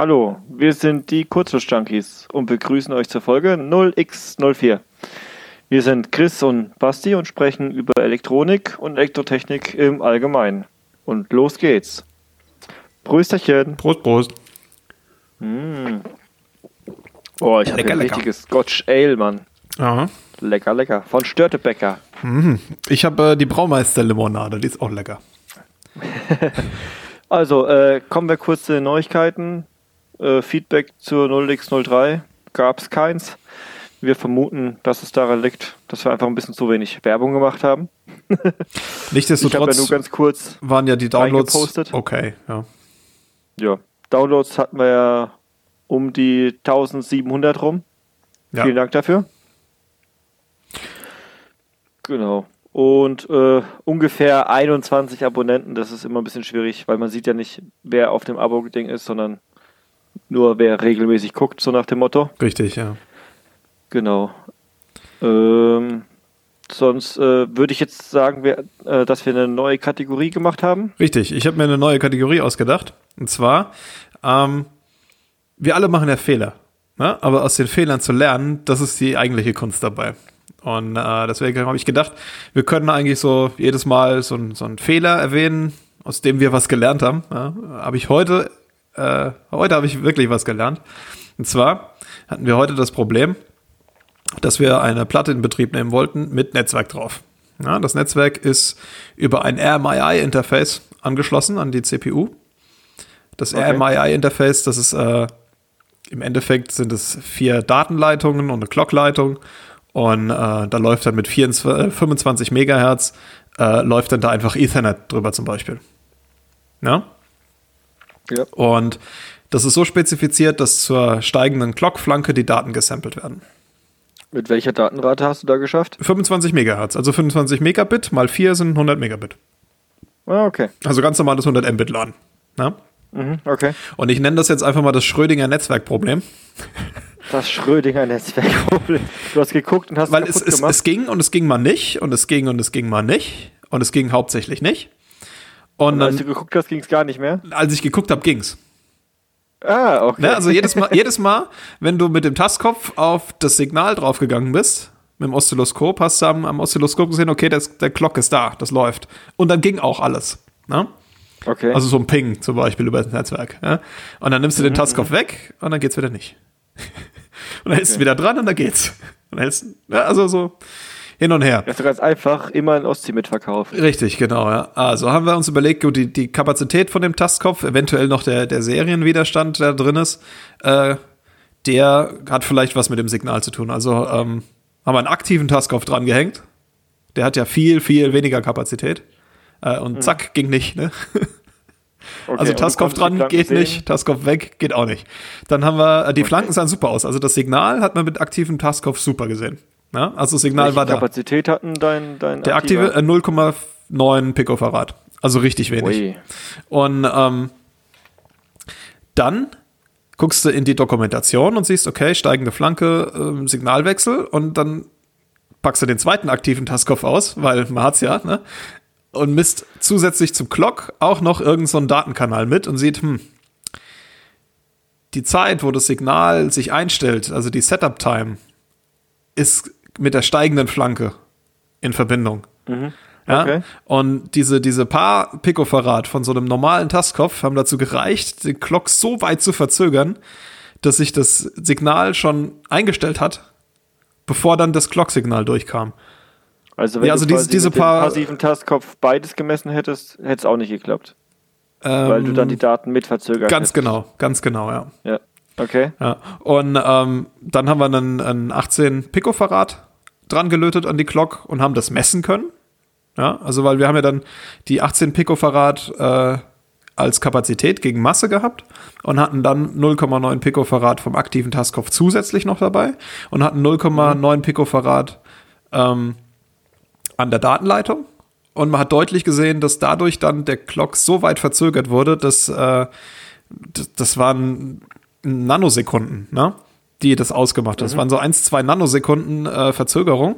Hallo, wir sind die Kurzschluss-Junkies und begrüßen euch zur Folge 0x04. Wir sind Chris und Basti und sprechen über Elektronik und Elektrotechnik im Allgemeinen. Und los geht's. Prösterchen. Prost, Prost. Mm. Oh, ich habe ein richtiges Scotch Ale, Mann. Aha. Lecker, lecker. Von Störtebäcker. Ich habe äh, die Braumeister-Limonade, die ist auch lecker. Also, äh, kommen wir kurz zu den Neuigkeiten. Äh, Feedback zur 0x03 gab es keins. Wir vermuten, dass es daran liegt, dass wir einfach ein bisschen zu wenig Werbung gemacht haben. Ich habe ja Nichtsdestotrotz nur ganz kurz, waren ja die Downloads okay. Ja. ja, Downloads hatten wir ja um die 1700 rum. Ja. Vielen Dank dafür. Genau. Und äh, ungefähr 21 Abonnenten, das ist immer ein bisschen schwierig, weil man sieht ja nicht, wer auf dem Abo-Ding ist, sondern nur wer regelmäßig guckt, so nach dem Motto. Richtig, ja. Genau. Ähm, sonst äh, würde ich jetzt sagen, wir, äh, dass wir eine neue Kategorie gemacht haben. Richtig, ich habe mir eine neue Kategorie ausgedacht. Und zwar, ähm, wir alle machen ja Fehler. Ne? Aber aus den Fehlern zu lernen, das ist die eigentliche Kunst dabei. Und äh, deswegen habe ich gedacht, wir können eigentlich so jedes Mal so, so einen Fehler erwähnen, aus dem wir was gelernt haben. Ja? Habe ich heute, äh, heute habe ich wirklich was gelernt. Und zwar hatten wir heute das Problem, dass wir eine Platte in Betrieb nehmen wollten mit Netzwerk drauf. Ja, das Netzwerk ist über ein RMII-Interface angeschlossen an die CPU. Das Okay. RMII-Interface, das ist äh, im Endeffekt sind es vier Datenleitungen und eine Clockleitung. Und äh, da läuft dann mit 24, äh, 25 Megahertz, äh, läuft dann da einfach Ethernet drüber zum Beispiel. Ja? Ja. Und das ist so spezifiziert, dass zur steigenden Clockflanke die Daten gesampelt werden. Mit welcher Datenrate hast du da geschafft? 25 Megahertz, also 25 Megabit mal 4 sind 100 Megabit. Ah, okay. Also ganz normales 100 Mbit LAN. Ja? Mhm, okay. Und ich nenne das jetzt einfach mal das Schrödinger Netzwerkproblem, Das Schrödinger Netzwerkproblem. Du hast geguckt und hast weil es es, es ging und es ging mal nicht und es ging und es ging mal nicht und es ging hauptsächlich nicht. Und und als du geguckt hast, ging es gar nicht mehr. als ich geguckt habe, ging's. Ah, okay. Ne? Also jedes Mal, jedes Mal, wenn du mit dem Tastkopf auf das Signal draufgegangen bist, mit dem Oszilloskop, hast du am, am Oszilloskop gesehen, okay, das, der Glock ist da, das läuft. Und dann ging auch alles. Ne? okay. Also so ein Ping zum Beispiel über das Netzwerk. Ja? Und dann nimmst Mhm, du den Tastkopf weg und dann geht's wieder nicht. und dann hältst du Okay. wieder dran und dann geht's. Und dann hältst, ja, also so hin und her. das ist ganz einfach immer ein Ostsee mitverkaufen. Richtig, genau, ja. Also haben wir uns überlegt, gut, die, die Kapazität von dem Tastkopf, eventuell noch der, der Serienwiderstand, der drin ist, äh, der hat vielleicht was mit dem Signal zu tun. Also ähm, haben wir einen aktiven Tastkopf dran gehängt. Der hat ja viel, viel weniger Kapazität. Äh, und zack, ging nicht, ne? Okay, Also die dran geht sehen? nicht, Tastkopf weg geht auch nicht. Dann haben wir, äh, die Flanken sahen super aus. Also das Signal hat man mit aktivem Tastkopf super gesehen. Ja? Also das Signal Welche war da. Kapazität hatten dein, dein Der aktive äh, 0,9 Picofarad. Also richtig wenig. Ui. Und ähm, dann guckst du in die Dokumentation und siehst, okay, steigende Flanke, ähm, Signalwechsel und dann packst du den zweiten aktiven Tastkopf aus, weil man hat's ja, ne? Und misst zusätzlich zum Clock auch noch irgendeinen so einen Datenkanal mit und sieht, hm, die Zeit, wo das Signal sich einstellt, also die Setup-Time, ist mit der steigenden Flanke in Verbindung. Ja? Okay. Und diese, diese paar Picofarad von so einem normalen Tastkopf haben dazu gereicht, den Clock so weit zu verzögern, dass sich das Signal schon eingestellt hat, bevor dann das Clock-Signal durchkam. Also wenn Ja, also du diese- diese paar- passiven Tastkopf beides gemessen hättest, hätte es auch nicht geklappt. Ähm, Weil du dann die Daten mit verzögert Ganz hättest. genau, ganz genau, ja. Ja. Okay. ja. Und ähm, dann haben wir einen, einen 18 Picofarad dran gelötet an die Glock und haben das messen können. Ja, also weil wir haben ja dann die 18 Picofarad äh, als Kapazität gegen Masse gehabt und hatten dann 0,9 Picofarad vom aktiven Tastkopf zusätzlich noch dabei und hatten 0,9 Picofarad ähm, an der Datenleitung. Und man hat deutlich gesehen, dass dadurch dann der Clock so weit verzögert wurde, dass äh, das, das waren Nanosekunden, ne? Die das ausgemacht hat. Das waren so 1, 2 Nanosekunden äh, Verzögerung,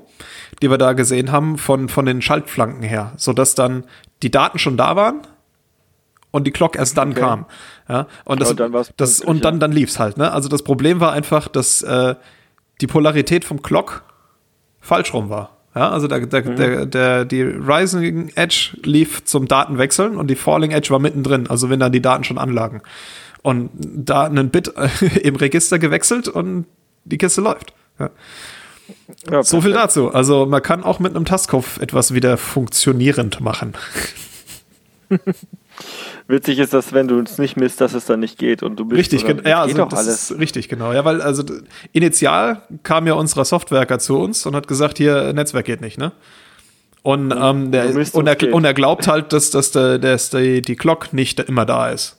die wir da gesehen haben von, von den Schaltflanken her, sodass dann die Daten schon da waren und die Clock erst dann Okay. kam. Ja, und das, Und dann das und dann dann lief's halt. Ne? Also das Problem war einfach, dass äh, die Polarität vom Clock falsch rum war. Ja, also der, der, Mhm. der, der, die Rising Edge lief zum Datenwechseln und die Falling Edge war mittendrin, also wenn dann die Daten schon anlagen. Und da ein Bit im Register gewechselt und die Kiste läuft. Ja. Ja, So viel dazu. Also man kann auch mit einem Tastkopf etwas wieder funktionierend machen. Witzig ist, dass wenn du es nicht misst, dass es dann nicht geht und du bist Richtig, oder- ja, also das alles. ist richtig, genau. Ja, weil also initial kam ja unser Softwerker zu uns und hat gesagt, hier Netzwerk geht nicht, ne? Und, ähm, der, und, er, und er glaubt halt, dass, dass, der, dass die, die Glock nicht immer da ist.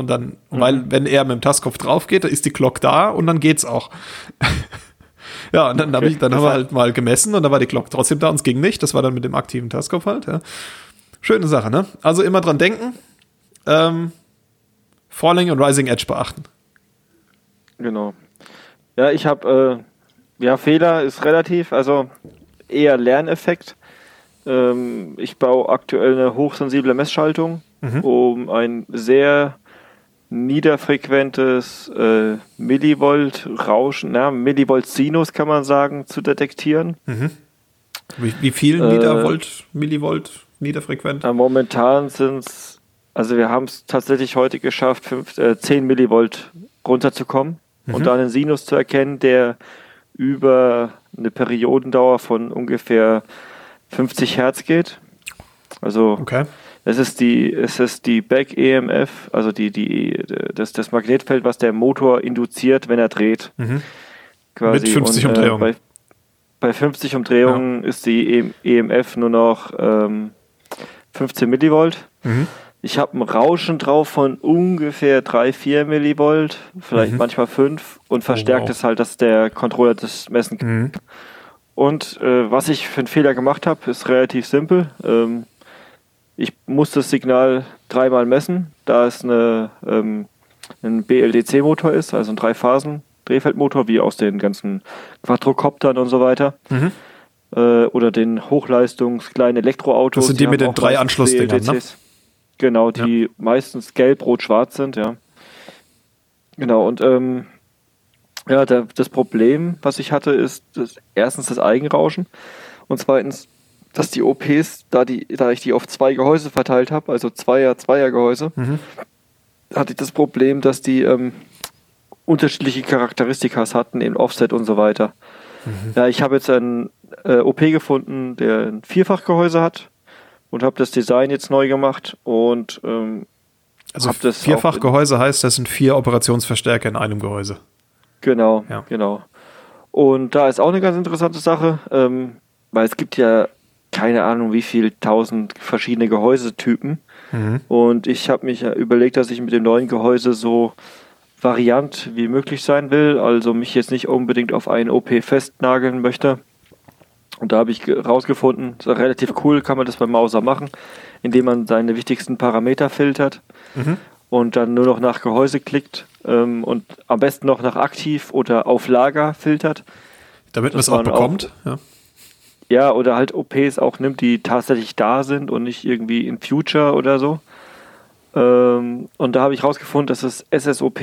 Und dann, Mhm. weil wenn er mit dem Tastkopf drauf geht, dann ist die Glock da und dann geht's auch. ja, und dann, hab Okay, ich, dann das haben wir halt mal gemessen und da war die Glock trotzdem da und es ging nicht. Das war dann mit dem aktiven Tastkopf halt, ja. Schöne Sache, ne? Also immer dran denken. Ähm, Falling und Rising Edge beachten. Genau. Ja, ich habe, äh, ja, Fehler ist relativ, also eher Lerneffekt. Ähm, ich baue aktuell eine hochsensible Messschaltung, um ein sehr niederfrequentes äh, Millivolt-Rauschen, na, Millivolt-Sinus kann man sagen, zu detektieren. Wie, wie viel Äh, Niedervolt, Millivolt, niederfrequent? Ja, momentan sind es, also wir haben es tatsächlich heute geschafft, fünf, äh, 10 Millivolt runterzukommen und dann einen Sinus zu erkennen, der über eine Periodendauer von ungefähr 50 Hertz geht. Also Okay. Es ist die, es ist die Back EMF, also die, die, das, das Magnetfeld, was der Motor induziert, wenn er dreht. Quasi. Mit 50 Und, äh, Umdrehungen. Bei, bei 50 Umdrehungen ist die EM EMF nur noch ähm, 15 Millivolt. Mhm. Ich habe ein Rauschen drauf von ungefähr 3, 4 Millivolt, vielleicht manchmal 5 und verstärkt Mhm. Oh, wow. es halt, dass der Controller das messen kann. Mhm. Und äh, was ich für einen Fehler gemacht habe, ist relativ simpel. Ähm, ich muss das Signal dreimal messen, da es eine, ähm, ein BLDC-Motor ist, also ein Drei-Phasen-Drehfeldmotor, wie aus den ganzen Quadrocoptern und so weiter. Mhm. Äh, oder den Hochleistungs kleinen Elektroautos. Das sind die mit haben den drei Anschlussdingern, ne? Genau, die meistens gelb, rot, schwarz sind, ja. Genau, und ähm, ja, der, das Problem, was ich hatte, ist das, erstens das Eigenrauschen und zweitens, dass die OPs, da, die, da ich die auf zwei Gehäuse verteilt habe, also Zweier, Zweier-Gehäuse, hatte ich das Problem, dass die ähm, unterschiedliche Charakteristikas hatten, im Offset und so weiter. Ja, ich habe jetzt ein äh, OP gefunden, der ein Vierfachgehäuse hat und habe das Design jetzt neu gemacht und ähm, Also das vierfach auch- Gehäuse heißt, das sind vier Operationsverstärker in einem Gehäuse. Genau, Ja. genau. Und da ist auch eine ganz interessante Sache, ähm, weil es gibt ja keine Ahnung, wie viel tausend verschiedene Gehäusetypen. Mhm. Und ich habe mich ja überlegt, dass ich mit dem neuen Gehäuse so variant wie möglich sein will, also mich jetzt nicht unbedingt auf einen OP festnageln möchte. Und da habe ich ge- rausgefunden, relativ cool, kann man das beim Mauser machen, indem man seine wichtigsten Parameter filtert Mhm. und dann nur noch nach Gehäuse klickt ähm, und am besten noch nach aktiv oder auf Lager filtert. Damit man es auch waren auch- bekommt. Ja. Ja, oder halt OPs auch nimmt, die tatsächlich da sind und nicht irgendwie in Future oder so. Ähm, und da habe ich rausgefunden, dass das SSOP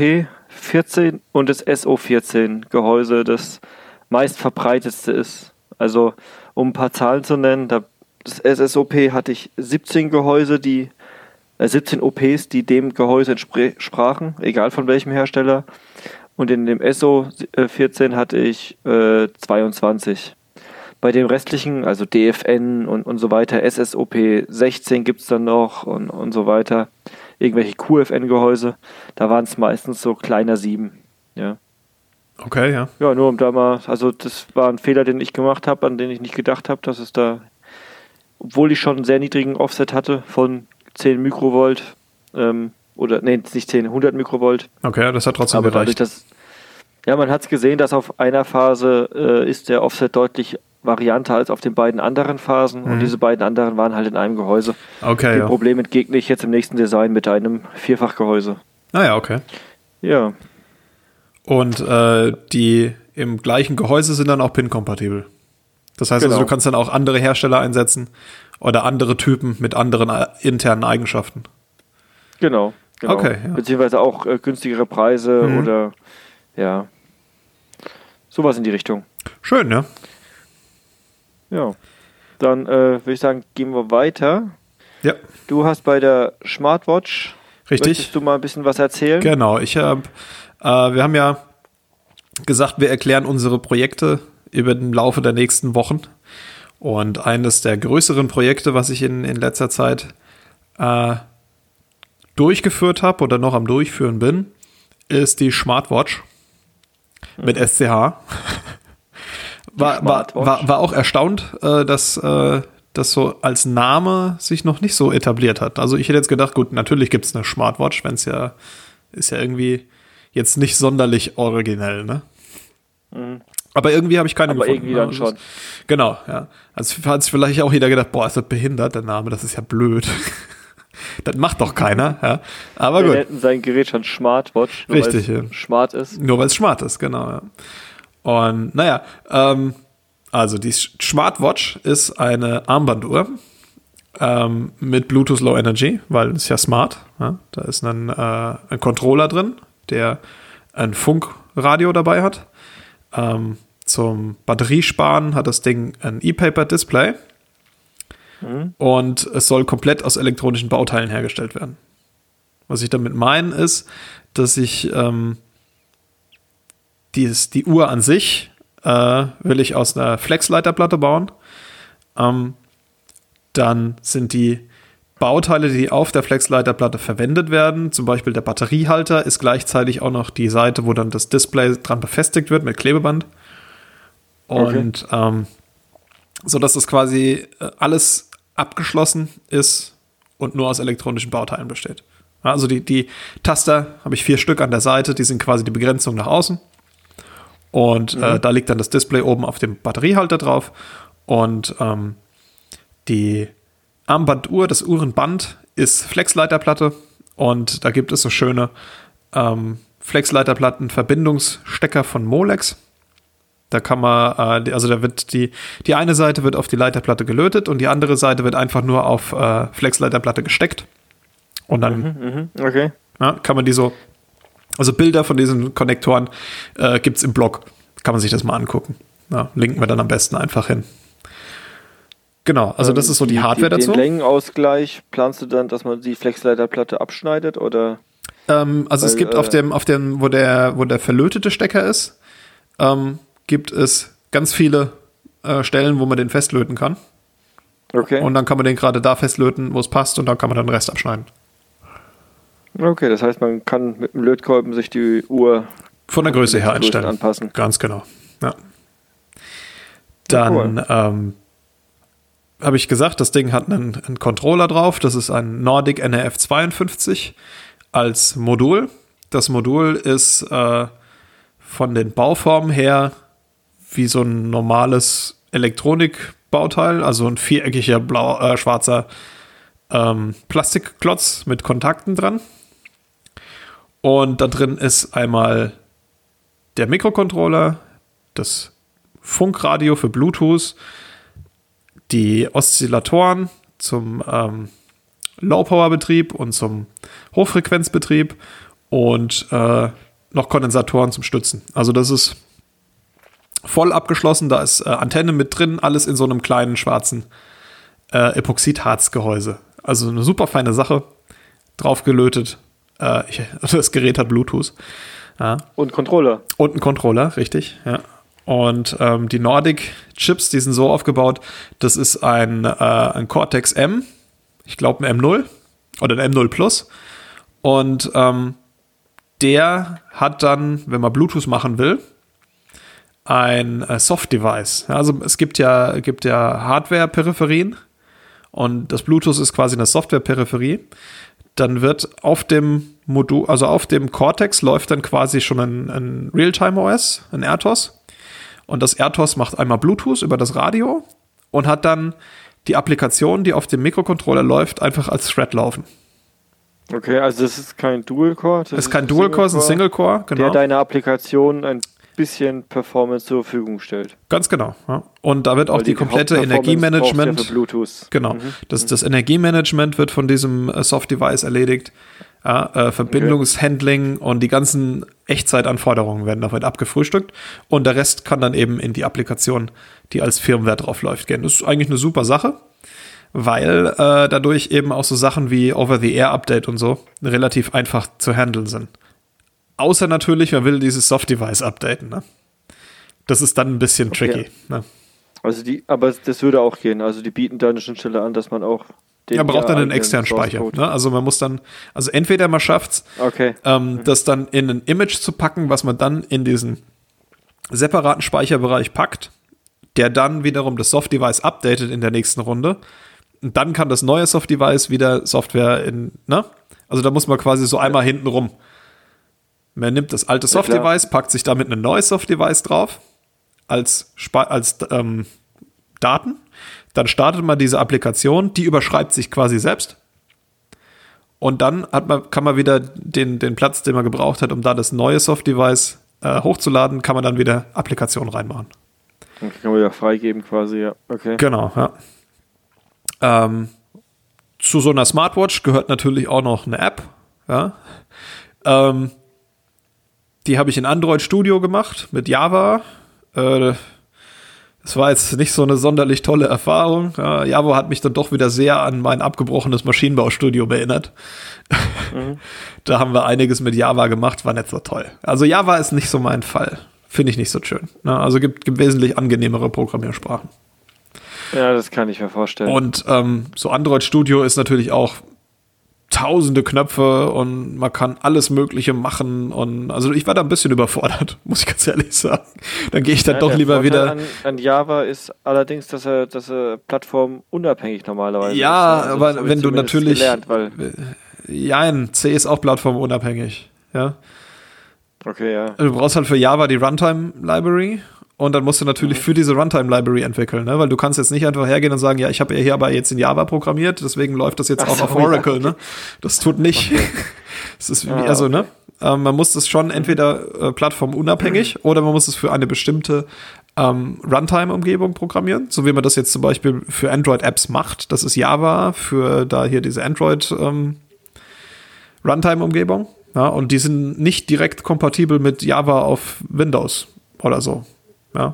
14 und das SO14 Gehäuse das meist verbreitetste ist. Also, um ein paar Zahlen zu nennen, da, das SSOP hatte ich 17 Gehäuse, die äh, 17 OPs, die dem Gehäuse entsprachen, egal von welchem Hersteller. Und in dem SO14 hatte ich äh, 22. Bei den restlichen, also DFN und, und so weiter, SSOP 16 gibt es dann noch und, und so weiter, irgendwelche QFN-Gehäuse, da waren es meistens so kleiner 7. Ja. Okay, ja. ja, nur um da mal, also das war ein Fehler, den ich gemacht habe, an den ich nicht gedacht habe, dass es da, obwohl ich schon einen sehr niedrigen Offset hatte von 10 Mikrovolt, ähm, oder, nee, nicht 10, 100 Mikrovolt, Okay, das hat trotzdem aber dadurch, gereicht. dass ja, man hat es gesehen, dass auf einer Phase äh, ist der Offset deutlich varianter als auf den beiden anderen Phasen und diese beiden anderen waren halt in einem Gehäuse. Okay, Dem ja. Problem entgegne ich jetzt im nächsten Design mit einem Vierfachgehäuse. Naja, Ah okay. Ja, Und äh, die im gleichen Gehäuse sind dann auch PIN-kompatibel. Das heißt also, Genau. du kannst dann auch andere Hersteller einsetzen oder andere Typen mit anderen äh, internen Eigenschaften. Genau, genau. Okay, ja. Beziehungsweise auch äh, günstigere Preise Mhm. oder ja. Sowas in die Richtung. Schön, ja. Ja. Dann äh, würde ich sagen, gehen wir weiter. Ja, Du hast bei der Smartwatch. richtig. Möchtest du mal ein bisschen was erzählen? Genau, ich habe, äh, wir haben ja gesagt, wir erklären unsere Projekte über den Laufe der nächsten Wochen. Und eines der größeren Projekte, was ich in, in letzter Zeit äh, durchgeführt habe oder noch am Durchführen bin, ist die Smartwatch mit SCH. War, war, war, war auch erstaunt, äh, dass äh, das so als Name sich noch nicht so etabliert hat. Also ich hätte jetzt gedacht, gut, natürlich gibt es eine Smartwatch, wenn es ja ist ja irgendwie jetzt nicht sonderlich originell, ne? Aber irgendwie habe ich keine Mhm. Aber gefunden. irgendwie ne? dann Also schon. Genau, ja. Also hat sich vielleicht auch jeder gedacht, boah, ist das behindert, der Name, das ist ja blöd. das macht doch keiner, ja. Aber Wir gut. nennen sein Gerät schon Smartwatch, nur Richtig, weil es ja. smart ist. Nur weil es smart ist, genau. Ja. Und naja, ähm, also die Smartwatch ist eine Armbanduhr ähm, mit Bluetooth Low Energy, weil es ja smart. Ja? Da ist ein, äh, ein Controller drin, der ein Funkradio dabei hat. Ähm, zum Batteriesparen hat das Ding ein E-Paper-Display. Und es soll komplett aus elektronischen Bauteilen hergestellt werden. Was ich damit meine, ist, dass ich ähm, dies, die Uhr an sich äh, will ich aus einer Flexleiterplatte bauen. Ähm, dann sind die Bauteile, die auf der Flexleiterplatte verwendet werden, zum Beispiel der Batteriehalter, ist gleichzeitig auch noch die Seite, wo dann das Display dran befestigt wird mit Klebeband. Und ähm, so dass das quasi äh, alles abgeschlossen ist und nur aus elektronischen Bauteilen besteht. Also die, die Taster habe ich vier Stück an der Seite, die sind quasi die Begrenzung nach außen. Und äh, da liegt dann das Display oben auf dem Batteriehalter drauf. Und ähm, die Armbanduhr, das Uhrenband ist Flexleiterplatte. Und da gibt es so schöne ähm, Flexleiterplatten-Verbindungsstecker von Molex. Da kann man, äh, also da wird die, die eine Seite wird auf die Leiterplatte gelötet und die andere Seite wird einfach nur auf äh, Flexleiterplatte gesteckt. Und dann Mhm, okay. ja, kann man die so, also Bilder von diesen Konnektoren äh, gibt es im Blog. Kann man sich das mal angucken. Ja, linken wir dann am besten einfach hin. Genau, also das Ähm, ist so die Hardware den dazu. Längenausgleich, planst du dann, dass man die Flexleiterplatte abschneidet oder? Ähm, also es Weil, gibt äh, auf dem, auf dem, wo der, wo der verlötete Stecker ist, ähm, gibt es ganz viele äh, Stellen, wo man den festlöten kann. Okay. Und dann kann man den gerade da festlöten, wo es passt, und dann kann man dann den Rest abschneiden. Okay, das heißt, man kann mit dem Lötkolben sich die Uhr Von der Größe her einstellen. anpassen. Ganz genau. Ja. Dann ähm, habe ich gesagt, das Ding hat einen, einen Controller drauf. Das ist ein Nordic NRF 52 als Modul. Das Modul ist äh, von den Bauformen her wie so ein normales Elektronikbauteil, also ein viereckiger blau, äh, schwarzer ähm, Plastikklotz mit Kontakten dran. Und da drin ist einmal der Mikrocontroller, das Funkradio für Bluetooth, die Oszillatoren zum ähm, Low-Power-Betrieb und zum Hochfrequenzbetrieb und äh, noch Kondensatoren zum Stützen. Also das ist voll abgeschlossen, da ist äh, Antenne mit drin, alles in so einem kleinen schwarzen äh, Epoxidharzgehäuse. Also eine super feine Sache, draufgelötet. Äh, ich, das Gerät hat Bluetooth. Ja. Und Controller. Und ein Controller, richtig, ja. Und ähm, die Nordic-Chips, die sind so aufgebaut, das ist ein, äh, ein Cortex M, ich glaube ein M0 oder ein M0 Plus. Und ähm, der hat dann, wenn man Bluetooth machen will, ein äh, Soft-Device. Also es gibt ja, gibt ja Hardware-Peripherien und das Bluetooth ist quasi eine Software-Peripherie. Dann wird auf dem Modul, also auf dem Cortex läuft dann quasi schon ein, ein Realtime-OS, ein RTOS. Und das RTOS macht einmal Bluetooth über das Radio und hat dann die Applikation, die auf dem Mikrocontroller läuft, einfach als Thread laufen. Okay, also das ist kein Dual-Core. Das ist kein Dual-Core, es ist ein Single-Core, genau. Der deine Applikation ein bisschen Performance zur Verfügung stellt. Ganz genau. Ja. Und da wird auch Weil die, komplette Energiemanagement. Ja für Bluetooth. Genau. Mhm. Das, das Energiemanagement wird von diesem äh, Soft-Device erledigt. Ja, äh, Verbindungshandling und die ganzen Echtzeitanforderungen werden damit abgefrühstückt. Und der Rest kann dann eben in die Applikation, die als Firmware drauf läuft, gehen. Das ist eigentlich eine super Sache, weil äh, dadurch eben auch so Sachen wie Over-the-Air-Update und so relativ einfach zu handeln sind. Außer natürlich, man will dieses Soft-Device updaten. Ne? Das ist dann ein bisschen tricky. Okay. Ne? Also die, aber das würde auch gehen. Also die bieten da eine Schnittstelle an, dass man auch den Ja, braucht dann einen externen Speicher. Ne? Also man muss dann, also entweder man schafft's, Okay. ähm, das dann in ein Image zu packen, was man dann in diesen separaten Speicherbereich packt, der dann wiederum das Soft-Device updatet in der nächsten Runde. Und dann kann das neue Soft-Device wieder Software in, ne? Also da muss man quasi so einmal hinten rum. Man nimmt das alte Ja. Soft-Device, packt sich damit ein neues Soft-Device drauf als, als ähm, Daten. Dann startet man diese Applikation, die überschreibt sich quasi selbst. Und dann hat man, kann man wieder den, den Platz, den man gebraucht hat, um da das neue Soft-Device äh, hochzuladen, kann man dann wieder Applikation reinmachen. Dann kann man wieder freigeben quasi, ja. Okay. Genau, ja. Ähm, zu so einer Smartwatch gehört natürlich auch noch eine App. Ja. Ähm, die habe ich in Android Studio gemacht mit Java. Äh, das war jetzt nicht so eine sonderlich tolle Erfahrung. Ja, Java hat mich dann doch wieder sehr an mein abgebrochenes Maschinenbaustudio erinnert. Da haben wir einiges mit Java gemacht, war nicht so toll. Also Java ist nicht so mein Fall. Finde ich nicht so schön. Ja, also gibt, gibt wesentlich angenehmere Programmiersprachen. Ja, das kann ich mir vorstellen. Und ähm, so Android Studio ist natürlich auch tausende Knöpfe und man kann alles Mögliche machen. Und also ich war da ein bisschen überfordert, muss ich ganz ehrlich sagen. Dann gehe ich dann Ja, doch lieber Vorteil wieder. An, an Java ist allerdings, dass er, dass er plattformunabhängig normalerweise Ja, ist. Also aber das hab wenn ich du natürlich- Gelernt, weil, Ja, ein C ist auch plattformunabhängig. Ja. okay, ja. Du brauchst halt für Java die Runtime Library und dann musst du natürlich für diese Runtime Library entwickeln, ne? weil du kannst jetzt nicht einfach hergehen und sagen, ja, ich habe ja hier aber jetzt in Java programmiert, deswegen läuft das jetzt Ach auch auf Oracle, ja, ne? Das tut nicht. Das ist wie, also, ne? okay. Ähm, man muss das schon entweder äh, plattformunabhängig oder man muss es für eine bestimmte ähm, Runtime-Umgebung programmieren, so wie man das jetzt zum Beispiel für Android-Apps macht. Das ist Java für da hier diese Android ähm, Runtime-Umgebung. Ja, und die sind nicht direkt kompatibel mit Java auf Windows oder so. Ja.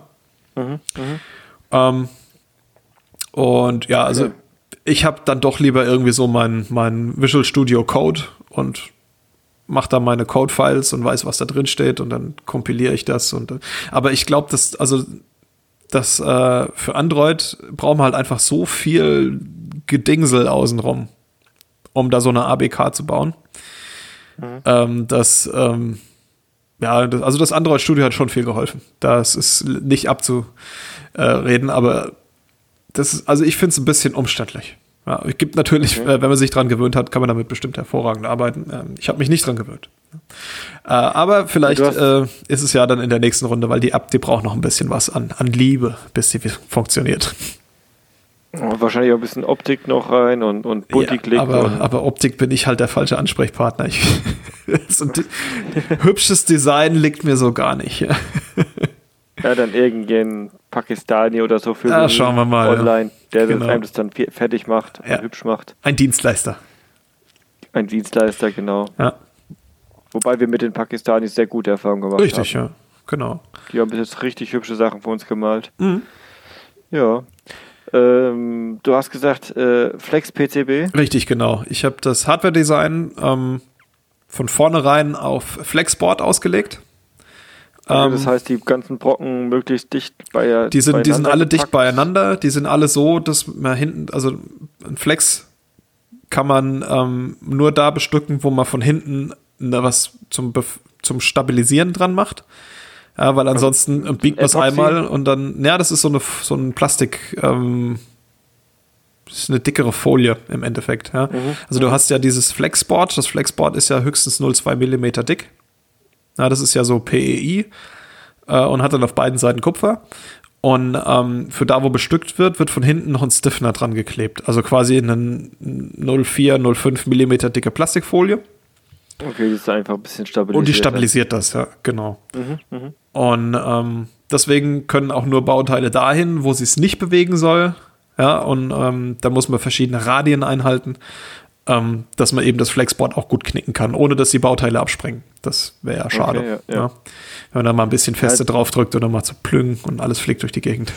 Mhm, mhm. Ähm, und ja, also Okay. ich habe dann doch lieber irgendwie so mein, mein Visual Studio Code und mache da meine Code-Files und weiß, was da drin steht und dann kompiliere ich das. Und, aber ich glaube, dass, also das äh, für Android braucht man halt einfach so viel Gedingsel außenrum, um da so eine ABK zu bauen. Ähm, dass ähm, ja, das, also das Android Studio hat schon viel geholfen. Das ist nicht abzureden, aber das ist, also ich finde es ein bisschen umständlich. Ja, es gibt natürlich, Okay. äh, wenn man sich dran gewöhnt hat, kann man damit bestimmt hervorragend arbeiten. Ähm, ich habe mich nicht dran gewöhnt. Äh, aber vielleicht äh, ist es ja dann in der nächsten Runde, weil die App, die braucht noch ein bisschen was an, an Liebe, bis sie funktioniert. Wahrscheinlich auch ein bisschen Optik noch rein und, und Bunti-Klick. Ja, aber, aber Optik bin ich halt der falsche Ansprechpartner. Ich, hübsches Design liegt mir so gar nicht. ja, dann irgendein Pakistani oder so für Ja, schauen wir mal, online, der Genau. das einem das dann fe- fertig macht hübsch macht. Ein Dienstleister. Ein Dienstleister, genau. Wobei wir mit den Pakistanis sehr gute Erfahrungen gemacht richtig, haben. ja. Genau. Die haben bis jetzt richtig hübsche Sachen für uns gemalt. Mhm. Ja. Ähm, du hast gesagt, äh, Flex PCB. Richtig, genau. Ich habe das Hardware-Design ähm, von vornherein auf Flexboard ausgelegt. Also das heißt, die ganzen Brocken möglichst dicht bei die sind, die sind beieinander alle dicht gepackt. beieinander. Die sind alle so, dass man hinten, also ein Flex kann man ähm, nur da bestücken, wo man von hinten ne, was zum, Bef- zum Stabilisieren dran macht. Ja, weil ansonsten äh, biegt man es einmal und dann, ja, das ist so, eine, so ein Plastik, ähm, das ist eine dickere Folie im Endeffekt. Ja. Mhm. Also du hast ja dieses Flexboard, das Flexboard ist ja höchstens 0,2 Millimeter dick. Ja, das ist ja so PEI äh, und hat dann auf beiden Seiten Kupfer. Und ähm, für da, wo bestückt wird, wird von hinten noch ein Stiffener dran geklebt. Also quasi eine 0,4, 0,5 Millimeter dicke Plastikfolie. Okay, die ist einfach ein bisschen stabilisiert. Und die stabilisiert das, ja, genau. Mhm, mh. Und ähm, deswegen können auch nur Bauteile dahin, wo sie es nicht bewegen soll. Ja, und ähm, da muss man verschiedene Radien einhalten, ähm, dass man eben das Flexboard auch gut knicken kann, ohne dass die Bauteile abspringen. Das wäre ja schade. Okay, ja, ja. Ja. Wenn man da mal ein bisschen feste Ja. drauf drückt oder mal zu plüngen und alles fliegt durch die Gegend.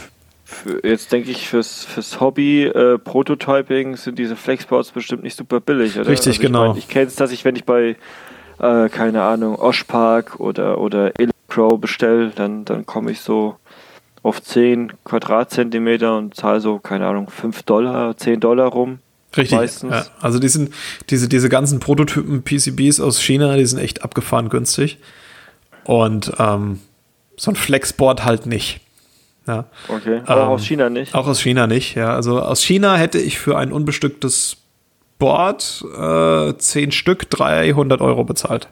Für, jetzt denke ich, fürs, fürs Hobby äh, Prototyping sind diese Flexboards bestimmt nicht super billig, oder? Richtig, ich genau. mein, ich kenne es, dass ich, wenn ich bei, äh, keine Ahnung, Oshpark oder, oder Electro bestelle, dann, dann komme ich so auf 10 Quadratzentimeter und zahle so, keine Ahnung, 5 Dollar, 10 Dollar rum. Richtig. Meistens. Ja. Also die sind, diese, diese ganzen Prototypen PCBs aus China, die sind echt abgefahren günstig. Und ähm, so ein Flexboard halt nicht. Ja. Okay, aber Ähm, aus China nicht. Auch aus China nicht, ja. Also aus China hätte ich für ein unbestücktes Board äh, 10 Stück 300 Euro bezahlt.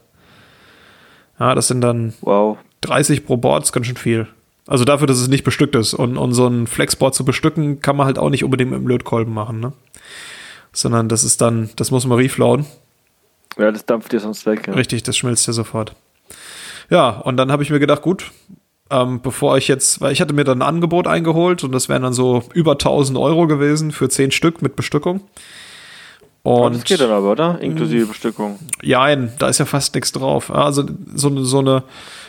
Ja, das sind dann Wow. 30 pro Board, ist ganz schön viel. Also dafür, dass es nicht bestückt ist. Und, und so ein Flexboard zu bestücken, kann man halt auch nicht unbedingt mit dem Lötkolben machen, ne? Sondern das ist dann, das muss man reflowen. Ja, das dampft dir sonst weg. Ja. Richtig, das schmilzt ja sofort. Ja, und dann habe ich mir gedacht, gut, ähm, bevor ich jetzt, weil ich hatte mir dann ein Angebot eingeholt und das wären dann so über 1000 Euro gewesen für 10 Stück mit Bestückung. Und das geht dann aber, oder? Inklusive Bestückung. ja, da ist ja fast nichts drauf. Also so eine, so eine,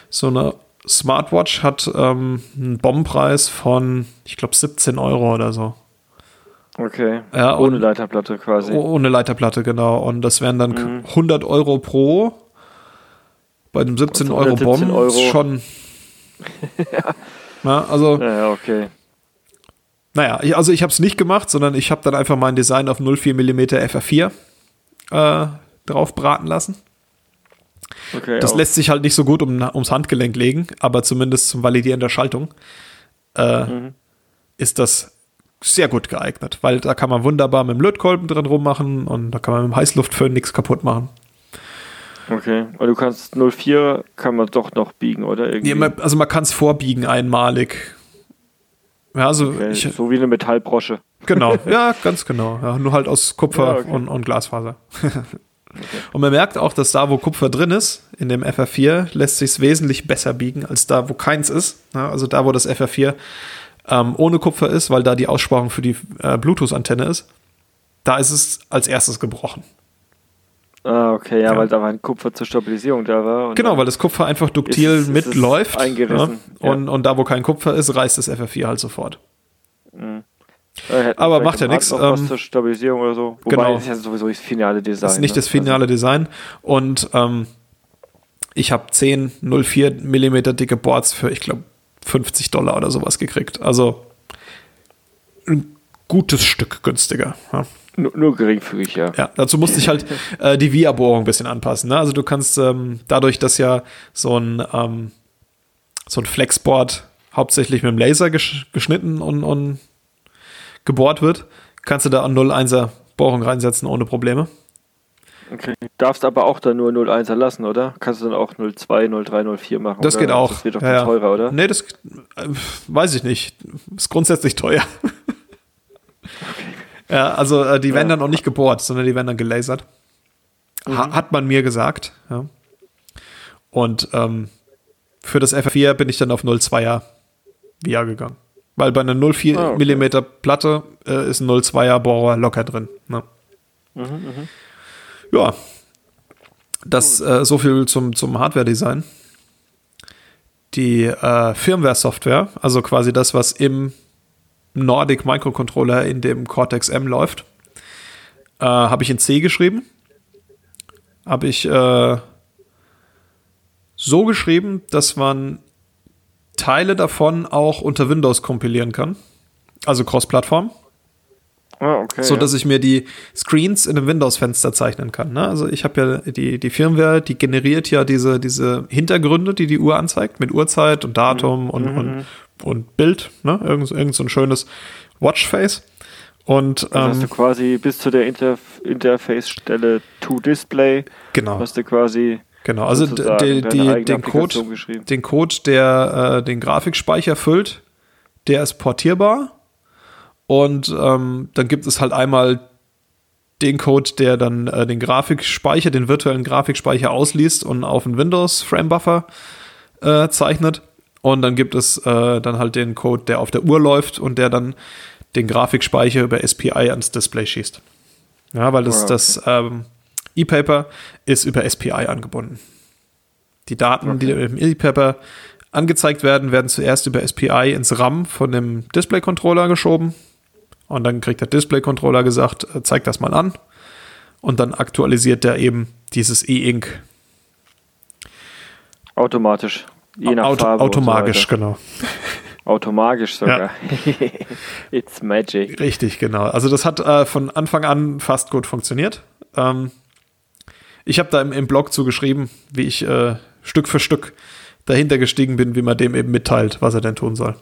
so eine Smartwatch hat ähm, einen Bombenpreis von, ich glaube, 17 Euro oder so. Okay. Ja, Ohne Leiterplatte quasi. Oh, Ohne Leiterplatte, genau. Und das wären dann Mhm. 100 Euro pro. Bei einem 17 Also Euro 117 Bomb Euro. schon. ja. also, Ja, ja, okay. naja, ich, also ich habe es nicht gemacht, sondern ich habe dann einfach mein Design auf 04 mm FR4 äh, drauf braten lassen. okay Das auch. lässt sich halt nicht so gut um, ums Handgelenk legen, aber zumindest zum Validieren der Schaltung äh, Mhm. ist das sehr gut geeignet, weil da kann man wunderbar mit dem Lötkolben drin rummachen und da kann man mit dem Heißluftföhn nichts kaputt machen. Okay. Aber du kannst 04 kann man doch noch biegen, oder? Irgendwie. Ja, man- also man kann es vorbiegen einmalig. Ja, also okay. ich, so wie eine Metallbrosche. genau, ja, ganz genau. Ja, nur halt aus Kupfer Ja, okay. und, und Glasfaser. Und man merkt auch, dass da, wo Kupfer drin ist, in dem FR4, lässt sich wesentlich besser biegen, als da, wo keins ist. Ja, also da, wo das FR4 ähm, ohne Kupfer ist, weil da die Aussparung für die äh, Bluetooth-Antenne ist, da ist es als erstes gebrochen. Ah, okay, ja, Ja. weil da war ein Kupfer zur Stabilisierung da war. Genau, weil das Kupfer einfach duktil Ist- ist es mitläuft. eingerissen, Ja, ja. und, und da, wo kein Kupfer ist, reißt das FR4 halt sofort. Hätten aber macht ja Was ähm, zur Stabilisierung oder so. Wobei, genau. das ist ja sowieso das finale Design. Das ist nicht ne? das finale Design. Und ähm, ich habe 10 04 Millimeter dicke Boards für, ich glaube, 50 Dollar oder sowas gekriegt. Also ein gutes Stück günstiger. Ja. Also, nur, nur geringfügig, ja. Ja, dazu musste ich halt äh, die Via-Bohrung ein bisschen anpassen. Ne? Also du kannst ähm, dadurch, dass ja so ein, ähm, so ein Flexboard hauptsächlich mit dem Laser gesch geschnitten und, und gebohrt wird, kannst du da an 0,1er Bohrung reinsetzen ohne Probleme. Okay. Darfst aber auch dann nur 01er lassen, oder? Kannst du dann auch 02, 03, 04 machen? Das oder? geht auch. Das wird doch ja. teurer, oder? Nee, das äh, weiß ich nicht. Ist grundsätzlich teuer. ja, also äh, die werden dann auch nicht gebohrt, sondern die werden dann gelasert. Ha hat man mir gesagt. Ja. Und ähm, für das F4 bin ich dann auf 0,2er Via gegangen. Weil bei einer 04 Ah, okay. Millimeter Platte äh, ist ein 0,2er Bohrer locker drin. Ne? Mhm, Ja, das äh, so viel zum, zum Hardware-Design. Die äh, Firmware-Software, also quasi das, was im Nordic Microcontroller in dem Cortex M läuft, äh, habe ich in C geschrieben. Habe ich äh, so geschrieben, dass man Teile davon auch unter Windows kompilieren kann. Also Cross-Plattform Ah, okay. so ja. dass ich mir die Screens in einem Windows-Fenster zeichnen kann. Ne? Also ich habe ja die, die Firmware, die generiert ja diese, diese Hintergründe, die die Uhr anzeigt, mit Uhrzeit und Datum und, und, und Bild, ne? irgend, irgend so ein schönes Watchface. Und Dann hast du ähm, quasi bis zu der Interf Interface-Stelle To Display, genau, hast du quasi genau. Also die, die, den Code, den Code, der äh, den Grafikspeicher füllt, der ist portierbar. Und ähm, dann gibt es halt einmal den Code, der dann äh, den Grafikspeicher, den virtuellen Grafikspeicher ausliest und auf einen Windows Frame Buffer äh, zeichnet. Und dann gibt es äh, dann halt den Code, der auf der Uhr läuft und der dann den Grafikspeicher über SPI ans Display schießt. Ja, weil das, oh, okay. das ähm, E-Paper ist über SPI angebunden. Die Daten, okay. die im E-Paper angezeigt werden, werden zuerst über SPI ins RAM von dem Display-Controller geschoben. Und dann kriegt der Display-Controller gesagt, äh, zeig das mal an. Und dann aktualisiert er eben dieses E-Ink. Automatisch. Je nach Auto, Farbe Automagisch, so genau. Automagisch sogar. Ja. It's magic. Richtig, genau. Also das hat äh, von Anfang an fast gut funktioniert. Ähm, ich habe da im, im, Blog zugeschrieben, wie ich äh, Stück für Stück dahinter gestiegen bin, wie man dem eben mitteilt, was er denn tun soll.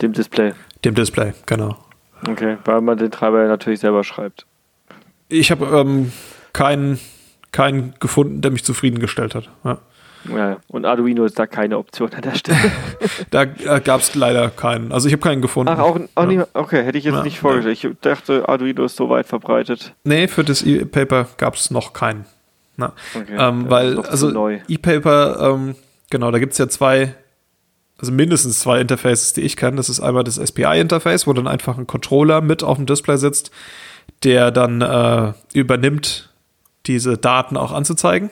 Dem Display. Dem Display, genau. Okay, weil man den Treiber natürlich selber schreibt. Ich habe ähm, keinen, keinen gefunden, der mich zufriedengestellt hat. Ja. Ja, und Arduino ist da keine Option an der Stelle. da äh, gab es leider keinen. Also ich habe keinen gefunden. Ach, auch, auch ja. nicht, okay, hätte ich jetzt ja, nicht vorgestellt. Ich dachte, Arduino ist so weit verbreitet. Nee, für das E-Paper gab es noch keinen. Na, okay, ähm, weil, also E-Paper, ähm, genau, da gibt es ja zwei, also mindestens zwei Interfaces, die ich kenne. Das ist einmal das SPI-Interface, wo dann einfach ein Controller mit auf dem Display sitzt, der dann äh, übernimmt, diese Daten auch anzuzeigen.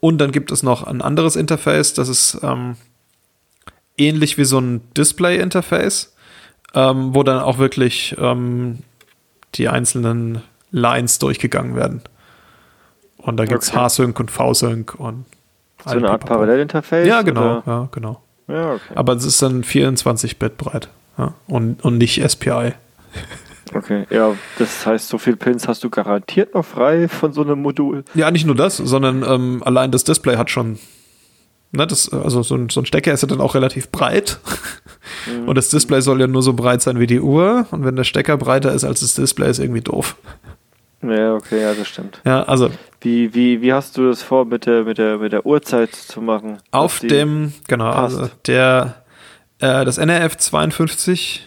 Und dann gibt es noch ein anderes Interface, das ist ähm, ähnlich wie so ein Display-Interface, ähm, wo dann auch wirklich ähm, die einzelnen Lines durchgegangen werden. Und da gibt es okay. H-Sync und V-Sync und so eine Art Parallelinterface? Ja, genau, ja, genau. Ja, okay. Aber es ist dann 24-Bit breit ja, und, und nicht SPI. Okay, ja, das heißt, so viel Pins hast du garantiert noch frei von so einem Modul. Ja, nicht nur das, sondern ähm, allein das Display hat schon, ne, das, also so ein, so ein Stecker ist ja dann auch relativ breit. Mhm. Und das Display soll ja nur so breit sein wie die Uhr. Und wenn der Stecker breiter ist als das Display, ist irgendwie doof. Ja, okay, ja, das stimmt. Ja, also. Wie, wie, wie hast du das vor, mit der, mit der, mit der Uhrzeit zu machen? Auf dem, genau, passt? also der, äh, das NRF 52,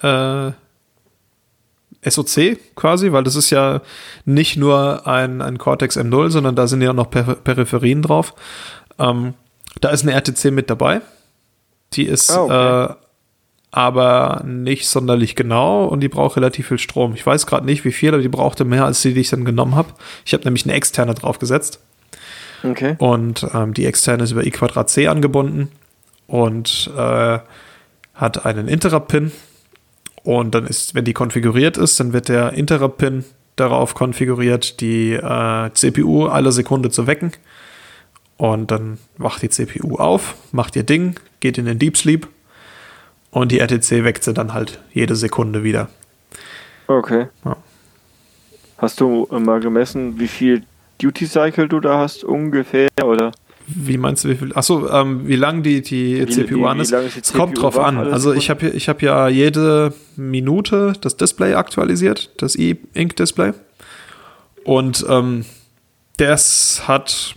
äh, SoC quasi, weil das ist ja nicht nur ein, ein Cortex M0, sondern da sind ja noch per Peripherien drauf. Ähm, da ist eine RTC mit dabei. Die ist oh, okay. äh, aber nicht sonderlich genau und die braucht relativ viel Strom. Ich weiß gerade nicht, wie viel, aber die brauchte mehr als die, die ich dann genommen habe. Ich habe nämlich eine externe draufgesetzt. Okay. Und ähm, die externe ist über I Quadrat C angebunden und äh, hat einen Interrupt-Pin und dann ist, wenn die konfiguriert ist, dann wird der Interrupt-Pin darauf konfiguriert, die äh, CPU alle Sekunde zu wecken. Und dann wacht die CPU auf, macht ihr Ding, geht in den Deep Sleep und die RTC weckt sie dann halt jede Sekunde wieder. Okay. Ja. Hast du mal gemessen, wie viel Duty Cycle du da hast ungefähr oder? Wie meinst du, wie viel? Achso, ähm, wie lang die, die wie, CPU an ist? es kommt drauf an. Also ich habe ich hab ja jede Minute das Display aktualisiert, das E-Ink-Display. Und ähm, das hat,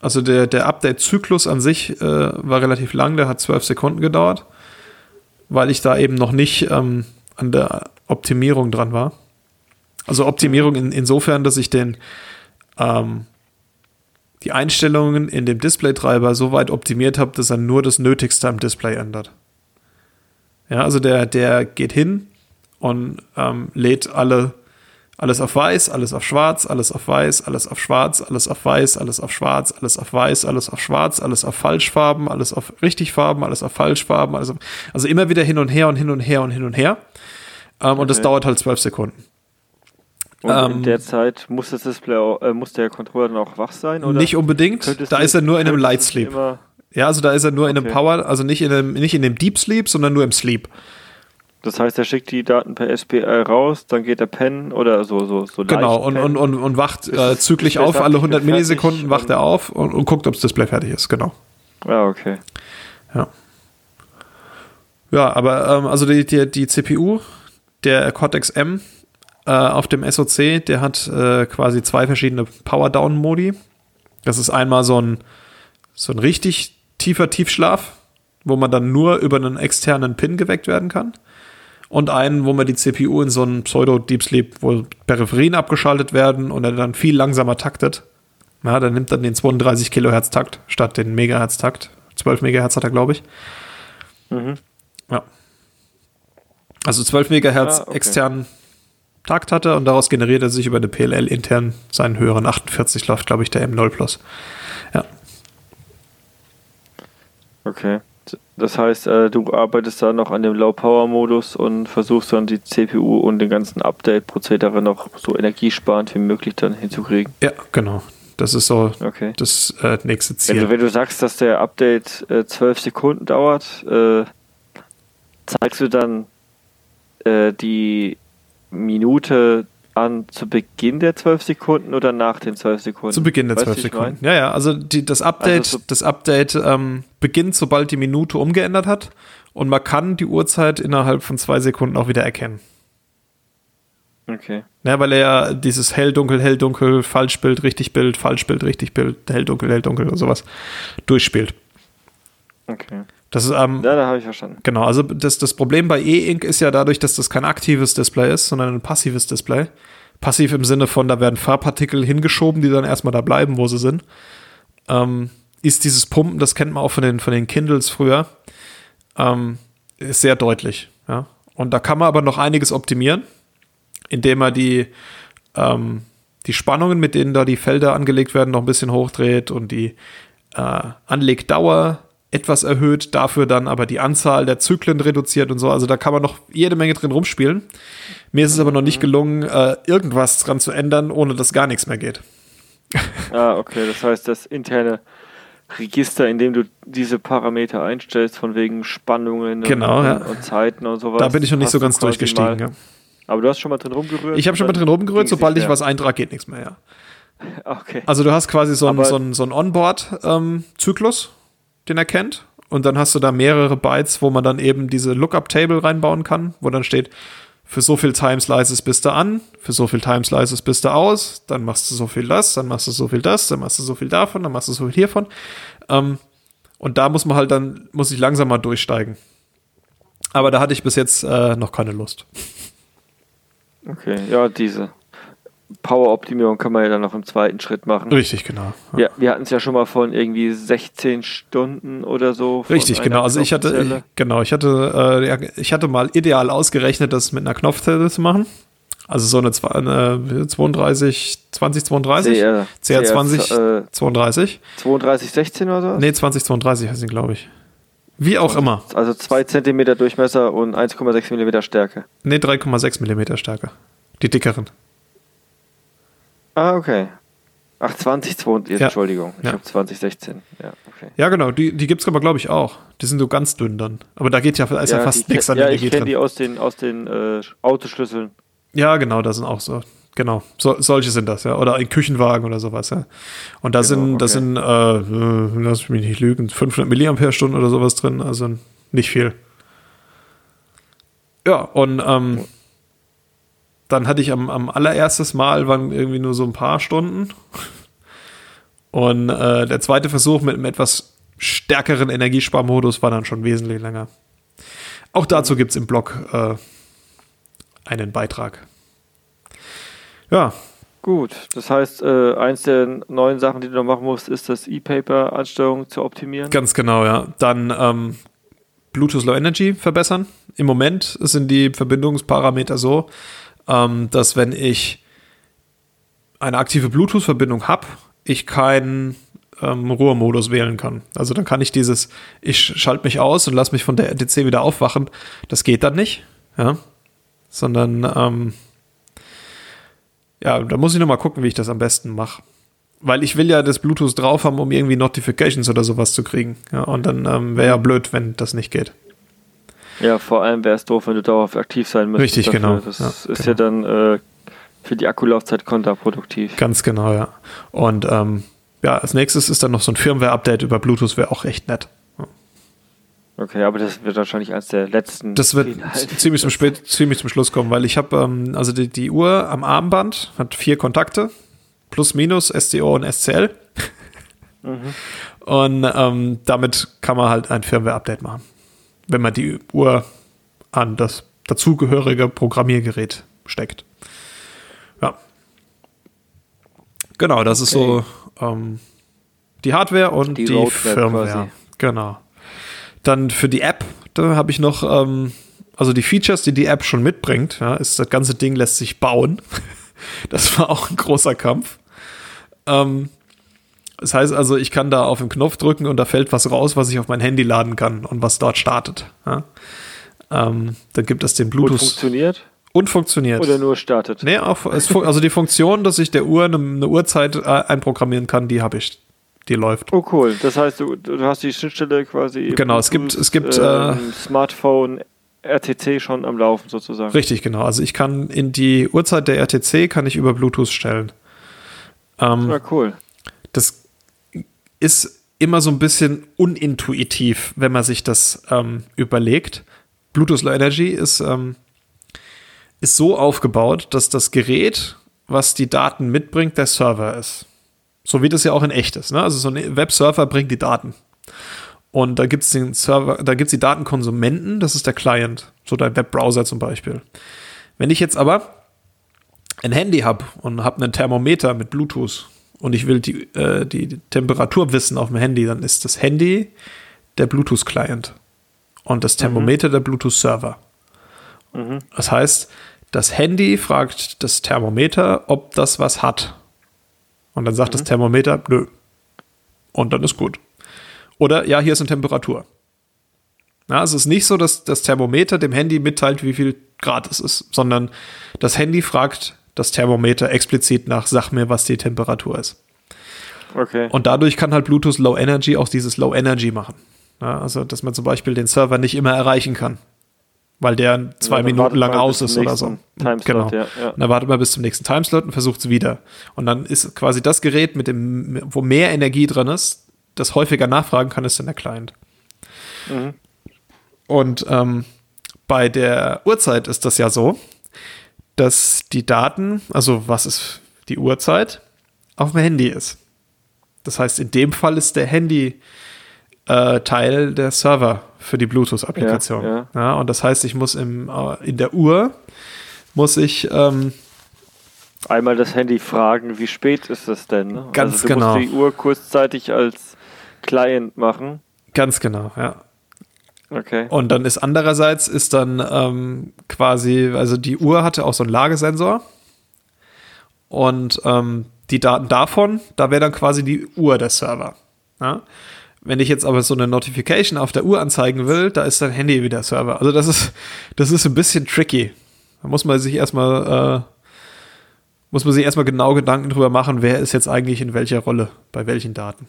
also der, der Update-Zyklus an sich äh, war relativ lang, der hat zwölf Sekunden gedauert, weil ich da eben noch nicht ähm, an der Optimierung dran war. Also Optimierung in, insofern, dass ich den ähm, die Einstellungen in dem Display-Treiber so weit optimiert habe, dass er nur das Nötigste am Display ändert. Ja, also der, der geht hin und ähm, lädt alle, alles auf weiß, alles auf schwarz, alles auf weiß, alles auf schwarz, alles auf weiß, alles auf schwarz, alles auf weiß, alles auf schwarz, alles auf Falschfarben, alles auf Richtigfarben, alles auf Falschfarben, alles auf, also immer wieder hin und her und hin und her und hin und her. Ähm, okay. Und das dauert halt zwölf Sekunden. Und ähm, in der Zeit muss das Display, äh, muss der Controller dann auch wach sein? Oder nicht unbedingt. Da ist er nur in einem Light Sleep. Ja, also da ist er nur okay. in einem Power, also nicht in einem, nicht in dem Deep Sleep, sondern nur im Sleep. Das heißt, er schickt die Daten per SPI raus, dann geht er pennen oder so, so, so Genau, und, und, und, und wacht äh, zügig auf, alle 100 Millisekunden wacht er auf und, und guckt, ob das Display fertig ist, genau. Ja, okay. Ja. Ja, aber ähm, also die, die, die CPU, der Cortex M, äh, auf dem SOC, der hat äh, quasi zwei verschiedene Power-Down-Modi. Das ist einmal so ein, so ein richtig tiefer Tiefschlaf, wo man dann nur über einen externen Pin geweckt werden kann. und einen, wo man die CPU in so einen Pseudo-Deep Sleep, wo Peripherien abgeschaltet werden und er dann viel langsamer taktet. Ja, dann nimmt dann den 32 Kilohertz Takt statt den Megahertz Takt. 12 Megahertz hat er, glaube ich. Mhm. Ja. Also 12 Megahertz Ah, okay. externen Takt hatte und daraus generiert er sich über eine PLL intern seinen höheren 48 läuft, glaube ich, der M0 Plus. Ja. Okay. Das heißt, äh, du arbeitest da noch an dem Low-Power-Modus und versuchst dann die CPU und den ganzen Update-Prozedere noch so energiesparend wie möglich dann hinzukriegen. Ja, genau. Das ist so Okay. das äh, nächste Wenn Ziel. du, wenn du sagst, dass der Update äh, 12 Sekunden dauert, äh, zeigst du dann äh, die Minute an zu Beginn der 12 Sekunden oder nach den 12 Sekunden? Zu Beginn der Weißt du, 12 wie ich Sekunden. Ja, ja, also die, das Update, Also so- das Update ähm, beginnt, sobald die Minute umgeändert hat und man kann die Uhrzeit innerhalb von zwei Sekunden auch wieder erkennen. Okay. Ja, weil er ja dieses hell, dunkel, hell, dunkel, Falschbild, richtig Bild, Falschbild, richtig Bild, hell, dunkel, hell, dunkel und sowas durchspielt. Okay. Das ist ähm, Ja, da habe ich verstanden. Genau, also das, das Problem bei E-Ink ist ja dadurch, dass das kein aktives Display ist, sondern ein passives Display. Passiv im Sinne von, da werden Farbpartikel hingeschoben, die dann erstmal da bleiben, wo sie sind. Ähm, ist dieses Pumpen, das kennt man auch von den, von den Kindles früher, ähm, ist sehr deutlich. Ja? Und da kann man aber noch einiges optimieren, indem man die, ähm, die Spannungen, mit denen da die Felder angelegt werden, noch ein bisschen hochdreht und die äh, Anlegdauer etwas erhöht, dafür dann aber die Anzahl der Zyklen reduziert und so. Also da kann man noch jede Menge drin rumspielen. Mir ist es aber noch nicht gelungen, äh, irgendwas dran zu ändern, ohne dass gar nichts mehr geht. Ah, okay. Das heißt, das interne Register, in dem du diese Parameter einstellst, von wegen Spannungen Genau, und, ja. und, Zeiten und sowas. Da bin ich noch nicht so ganz durchgestiegen. mal- Ja. Aber du hast schon mal drin rumgerührt? Ich habe schon mal drin rumgerührt, sobald ich was eintrage, geht nichts mehr, ja. Okay. Also du hast quasi so einen so so einen Onboard-Zyklus, den er kennt. Und dann hast du da mehrere Bytes, wo man dann eben diese Lookup-Table reinbauen kann, wo dann steht, für so viel Time-Slices bist du an, für so viel Time-Slices bist du aus, dann machst du so viel das, dann machst du so viel das, dann machst du so viel davon, dann machst du so viel hiervon. Ähm, und da muss man halt dann, muss ich langsam mal durchsteigen. Aber da hatte ich bis jetzt äh, noch keine Lust. Okay, ja, diese Power-Optimierung kann man ja dann noch im zweiten Schritt machen. Richtig, genau. Ja, wir hatten es ja schon mal von irgendwie 16 Stunden oder so. Richtig, genau. Also ich hatte, genau, ich hatte, äh, ja, ich hatte mal ideal ausgerechnet, das mit einer Knopfzelle zu machen. Also so eine, eine 32, 2032? CR, CR20, äh, 32? 3216 oder so? Nee, 2032 heißt sie, glaube ich. Wie auch immer. Also 2 cm Durchmesser und 1,6 mm Stärke. Nee, 3,6 Millimeter stärker. Die dickeren. Ah, okay. Ach, 2020, jetzt, Ja. Entschuldigung. Ich Ja. habe 2016. Ja, okay. Ja, genau, die, die gibt's aber, glaube ich, auch. Die sind so ganz dünn dann. Aber da geht ja, da ist ja, fast die nichts an Ja, Energie ich kenne drin. die aus den, aus den äh, Autoschlüsseln. Ja, genau, da sind auch so. Genau, so, solche sind das, ja. Oder ein Küchenwagen oder sowas, ja. Und da Genau, sind, da okay. sind, äh, äh, lass mich nicht lügen, 500 Milliampere-Stunden oder sowas drin, also nicht viel. Ja, und ähm, dann hatte ich am, am allererstes Mal waren irgendwie nur so ein paar Stunden. Und äh, der zweite Versuch mit einem etwas stärkeren Energiesparmodus war dann schon wesentlich länger. Auch dazu gibt's im Blog äh, einen Beitrag. Ja, Gut, das heißt, äh, eins der neuen Sachen, die du noch machen musst, ist das E-Paper-Ansteuerung zu optimieren. ganz genau, ja. Dann ähm, Bluetooth Low Energy verbessern. Im Moment sind die Verbindungsparameter so, ähm, dass wenn ich eine aktive Bluetooth-Verbindung habe, ich keinen ähm, Ruhemodus wählen kann. Also dann kann ich dieses, ich schalte mich aus und lasse mich von der RTC wieder aufwachen. Das geht dann nicht, ja. Sondern ähm, ja, da muss ich noch mal gucken, wie ich das am besten mache. Weil ich will ja das Bluetooth drauf haben, um irgendwie Notifications oder sowas zu kriegen. Ja, und dann ähm, wäre ja blöd, wenn das nicht geht. Ja, vor allem wäre es doof, wenn du dauerhaft aktiv sein müsstest. Richtig, genau. Das Ja, ist genau. ja dann äh, für die Akkulaufzeit kontraproduktiv. Ganz genau, ja. Und ähm, ja, als nächstes ist dann noch so ein Firmware-Update über Bluetooth, wäre auch echt nett. Okay, aber das wird wahrscheinlich eins der letzten. Das wird ziemlich zum, spät, ziemlich zum Schluss kommen, weil ich habe, ähm, also die, die Uhr am Armband hat vier Kontakte, plus minus, SCO und SCL. Und ähm, damit kann man halt ein Firmware-Update machen. Wenn man die Uhr an das dazugehörige Programmiergerät steckt. Ja. Genau, das okay. ist so ähm, die Hardware und die, die Firmware. Quasi. Genau. Dann für die App, da habe ich noch, ähm, also die Features, die die App schon mitbringt, ja, ist das ganze Ding lässt sich bauen. das war auch ein großer Kampf. Ähm, das heißt also, ich kann da auf den Knopf drücken und da fällt was raus, was ich auf mein Handy laden kann und was dort startet. Ja? Ähm, dann gibt es den Bluetooth. Und funktioniert? Und funktioniert. Oder nur startet? Nee, auch, also die Funktion, dass ich der Uhr eine, eine Uhrzeit äh, einprogrammieren kann, die habe ich. Die läuft. Oh cool. Das heißt, du, du hast die Schnittstelle quasi. Genau, es gibt, es gibt äh, Smartphone, RTC schon am Laufen sozusagen. Richtig, genau. Also ich kann in die Uhrzeit der RTC kann ich über Bluetooth stellen. Ähm, ja, cool. Das ist immer so ein bisschen unintuitiv, wenn man sich das ähm, überlegt. Bluetooth Low Energy ist, ähm, ist so aufgebaut, dass das Gerät, was die Daten mitbringt, der Server ist. So wie das ja auch in echt ist. Ne? Also so ein Webserver bringt die Daten. Und da gibt es den Server, da gibt es die Datenkonsumenten, das ist der Client, so dein Webbrowser zum Beispiel. Wenn ich jetzt aber ein Handy habe und habe einen Thermometer mit Bluetooth und ich will die, äh, die Temperatur wissen auf dem Handy, dann ist das Handy der Bluetooth-Client und das Thermometer mhm. der Bluetooth-Server. Mhm. Das heißt, das Handy fragt das Thermometer, ob das was hat. Und dann sagt mhm. das Thermometer, nö. Und dann ist gut. Oder ja, hier ist eine Temperatur. Ja, es ist nicht so, dass das Thermometer dem Handy mitteilt, wie viel Grad es ist, sondern das Handy fragt das Thermometer explizit nach, sag mir, was die Temperatur ist. Okay. Und dadurch kann halt Bluetooth Low Energy auch dieses Low Energy machen. Ja, also, dass man zum Beispiel den Server nicht immer erreichen kann, weil der zwei ja, Minuten lang aus ist oder so. Timeslot, genau. Ja, ja. Und dann wartet man bis zum nächsten Timeslot und versucht es wieder. Und dann ist quasi das Gerät, mit dem, wo mehr Energie drin ist, das häufiger nachfragen kann, ist dann der Client. Mhm. Und ähm, bei der Uhrzeit ist das ja so, dass die Daten, also was ist die Uhrzeit, auf dem Handy ist. Das heißt, in dem Fall ist der Handy äh, Teil der Server für die Bluetooth-Applikation. Ja, ja. ja, und das heißt, ich muss im, äh, in der Uhr muss ich ähm, einmal das Handy fragen, wie spät ist es denn? Ne? Ganz also du genau. Musst die Uhr kurzzeitig als Client machen. Ganz genau, ja. Okay. Und dann ist andererseits ist dann ähm, quasi, also die Uhr hatte auch so einen Lagesensor. Und ähm, die Daten davon, da wäre dann quasi die Uhr der Server. Ja? Wenn ich jetzt aber so eine Notification auf der Uhr anzeigen will, da ist dein Handy wieder Server. Also das ist, das ist ein bisschen tricky. Da muss man sich erstmal, äh, muss man sich erstmal genau Gedanken drüber machen, wer ist jetzt eigentlich in welcher Rolle, bei welchen Daten.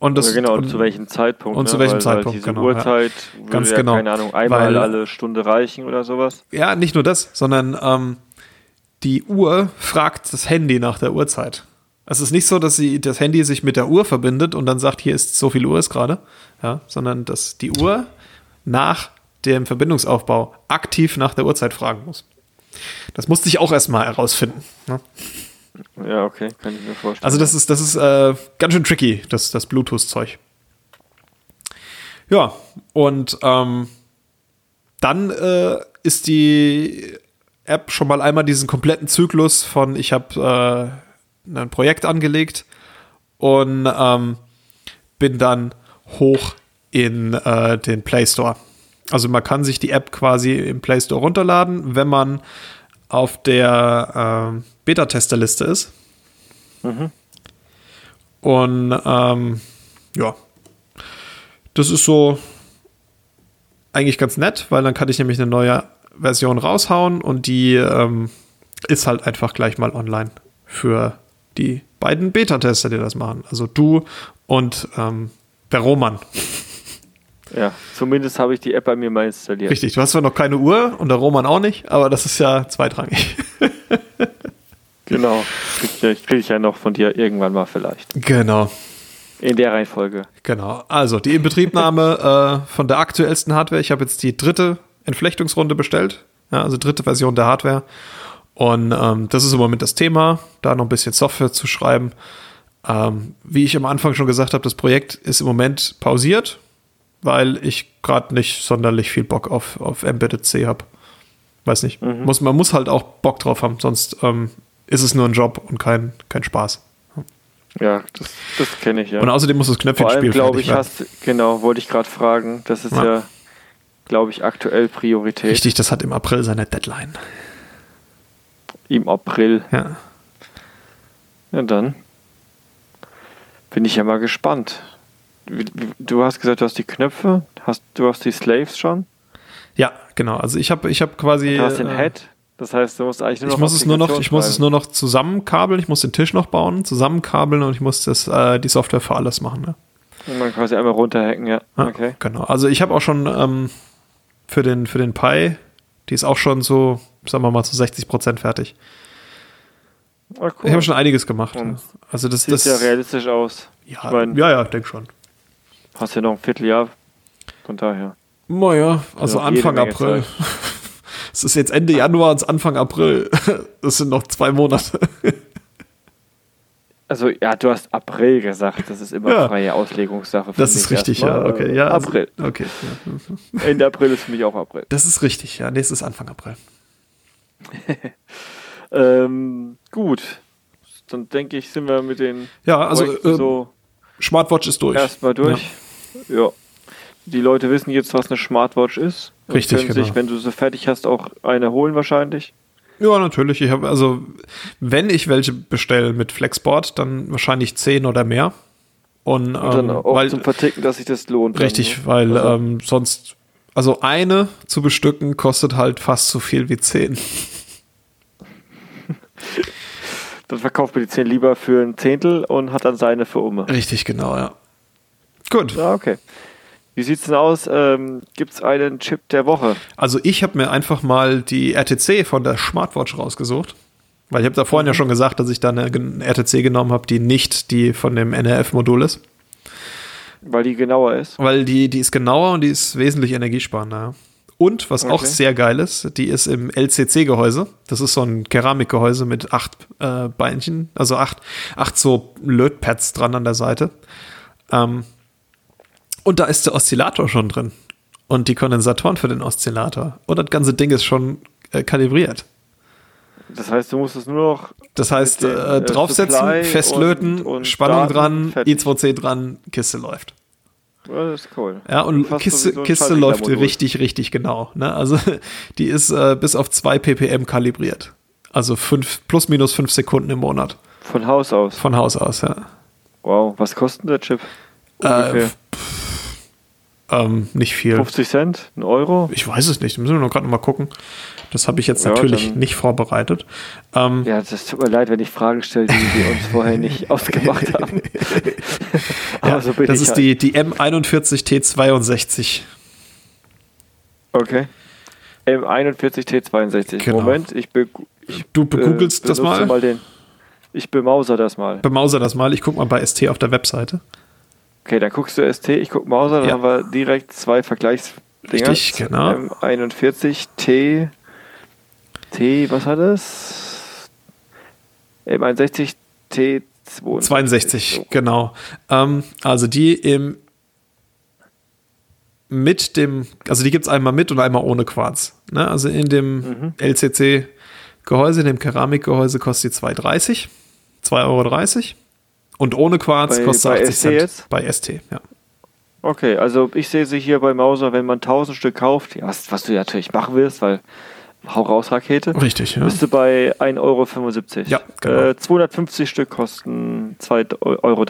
Und das, ja, genau, und, zu welchem Zeitpunkt. Und ne? zu welchem weil, Zeitpunkt, weil diese genau. Uhrzeit ja. Ganz genau. keine Ahnung, einmal weil, alle Stunde reichen oder sowas. Ja, nicht nur das, sondern ähm, die Uhr fragt das Handy nach der Uhrzeit. Es ist nicht so, dass sie, das Handy sich mit der Uhr verbindet und dann sagt, hier ist so viel Uhr ist gerade, ja, sondern dass die Uhr nach dem Verbindungsaufbau aktiv nach der Uhrzeit fragen muss. Das musste ich auch erstmal herausfinden. Ne? Ja, okay, kann ich mir vorstellen. Also das ist, das ist äh, ganz schön tricky, das, das Bluetooth-Zeug. Ja, und ähm, dann äh, ist die App schon mal einmal diesen kompletten Zyklus von ich habe äh, ein Projekt angelegt und ähm, bin dann hoch in äh, den Play Store. Also man kann sich die App quasi im Play Store runterladen, wenn man auf der äh, Beta-Testerliste ist. Mhm. Und ähm, ja, das ist so eigentlich ganz nett, weil dann kann ich nämlich eine neue Version raushauen und die ähm, ist halt einfach gleich mal online für die beiden Beta-Tester, die das machen. Also du und ähm, der Roman. Ja, zumindest habe ich die App bei mir mal installiert. Richtig, du hast zwar noch keine Uhr und der Roman auch nicht, aber das ist ja zweitrangig. genau, kriege ich, krieg ich ja noch von dir irgendwann mal vielleicht. Genau. In der Reihenfolge. Genau, also die Inbetriebnahme äh, von der aktuellsten Hardware. Ich habe jetzt die dritte Entflechtungsrunde bestellt, ja, also dritte Version der Hardware. Und ähm, das ist im Moment das Thema, da noch ein bisschen Software zu schreiben. Ähm, wie ich am Anfang schon gesagt habe, das Projekt ist im Moment pausiert weil ich gerade nicht sonderlich viel Bock auf, auf Embedded C habe. Weiß nicht. Muss, man muss halt auch Bock drauf haben, sonst ähm, ist es nur ein Job und kein, kein Spaß. Ja, das, das kenne ich ja. Und außerdem muss das Knöpfchenspiel glaube ich, hast genau, wollte ich gerade fragen. Das ist Ja. ja, glaube ich, aktuell Priorität Richtig, das hat im April seine Deadline. im April. Ja. Ja, dann bin ich ja mal gespannt. Du hast gesagt, du hast die Knöpfe, hast, du hast die Slaves schon, Ja, genau. Also ich habe ich hab quasi. du hast den äh, Head. Das heißt, du musst eigentlich nur noch Ich muss es nur noch, ich muss es nur noch zusammenkabeln, ich muss den Tisch noch bauen, zusammenkabeln und ich muss das, äh, die Software für alles machen. Ne? Und man quasi einmal runterhacken, ja. Ja, Okay. Genau. Also ich habe auch schon ähm, für den für den Pi, die ist auch schon so, sagen wir mal, zu 60 Prozent fertig. Ah, cool. Ich habe schon einiges gemacht. Ja. Also das, Sieht das ja realistisch aus. ja, Ich mein- ja, ja, denk schon. Hast ja noch ein Vierteljahr. Von daher. Naja, also jede Anfang April. Es ist jetzt Ende Januar und Anfang April. Das sind noch zwei Monate. Also, ja, du hast April gesagt. Das ist immer Ja. freie Auslegungssache. für Das ist richtig, ja. Okay, ja. also- April. Okay. Ja. Ende April ist für mich auch April. Das ist richtig, ja. Nee, es ist Anfang April. Ähm, gut. Dann denke ich, sind wir mit den Ja, also ähm, so Smartwatch ist durch. erstmal durch. Ja. Die Leute wissen jetzt, was eine Smartwatch ist. Richtig, können genau. sich, wenn du sie fertig hast, auch eine holen wahrscheinlich. Ja, natürlich. Ich habe also, wenn ich welche bestelle mit Flexboard, dann wahrscheinlich 10 oder mehr. Und, Und dann ähm, auch weil, zum Verticken, dass sich das lohnt. dann, richtig, ne? weil Also, ähm, sonst, also eine zu bestücken kostet halt fast so viel wie 10. dann verkauft man die 10 lieber für ein Zehntel und hat dann seine für Umme. Richtig, genau, ja. Gut. Ja, okay. Wie sieht's denn aus? Ähm, Gibt es einen Chip der Woche? Also ich habe mir einfach mal die RTC von der Smartwatch rausgesucht. Weil ich habe da vorhin ja schon gesagt, dass ich da eine RTC genommen habe, die nicht die von dem NRF-Modul ist. Weil die genauer ist. Weil die, die ist genauer und die ist wesentlich energiesparender. Und was auch Okay. sehr geil ist, die ist im LCC-Gehäuse. Das ist so ein Keramikgehäuse mit acht äh, Beinchen, also acht, acht so Lötpads dran an der Seite. Ähm, und da ist der Oszillator schon drin. Und die Kondensatoren für den Oszillator. Und das ganze Ding ist schon äh, kalibriert. Das heißt, du musst es nur noch Das heißt, dem, äh, äh, draufsetzen, Supply festlöten, und- und Spannung Daten, dran, fertig. I2C dran, Kiste läuft. Ja, das ist cool. Ja, und Fast Kiste, Kiste läuft richtig, richtig genau. Ne? Also die ist äh, bis auf 2 ppm kalibriert. Also fünf, plus minus 5 Sekunden im Monat. Von Haus aus. Von Haus aus, ja. Wow, was kostet der Chip? Äh, Ungefähr Ähm, nicht viel. 50 Cent? Ein Euro? Ich weiß es nicht, müssen wir noch gerade mal gucken. Das habe ich jetzt Ja, natürlich nicht vorbereitet. Ähm, Ja, das tut mir leid, wenn ich Fragen stelle, die wir uns vorher nicht ausgemacht haben. Ja, so das ist halt. die, die M41T62. Okay. M41T62. Genau. Moment, ich, be ich Du begoogelst äh, das benutze mal? den. Ich bemauser das mal. Bemauser das mal. Ich guck mal bei ST auf der Webseite. Okay, dann guckst du ST, ich guck Mauser, dann Ja. haben wir direkt zwei Vergleichsdinger. Richtig, genau. M41 T T, was hat es? M61 T 62, genau. Ähm, also die im mit dem, also die gibt es einmal mit und einmal ohne Quarz. Ne? Also in dem Mhm. LCC-Gehäuse, in dem Keramikgehäuse kostet die 2,30, 2,30 Euro. Und ohne Quarz Bei- kostet bei 80 ST Cent. jetzt? Bei ST, ja. Okay, also ich sehe sie hier bei Mauser, wenn man 1000 Stück kauft, was, was du ja natürlich machen wirst, weil hau raus Rakete, Richtig, ja. bist du bei 1,75 Euro. Ja, genau. äh, 250 Stück kosten 2,30 Euro.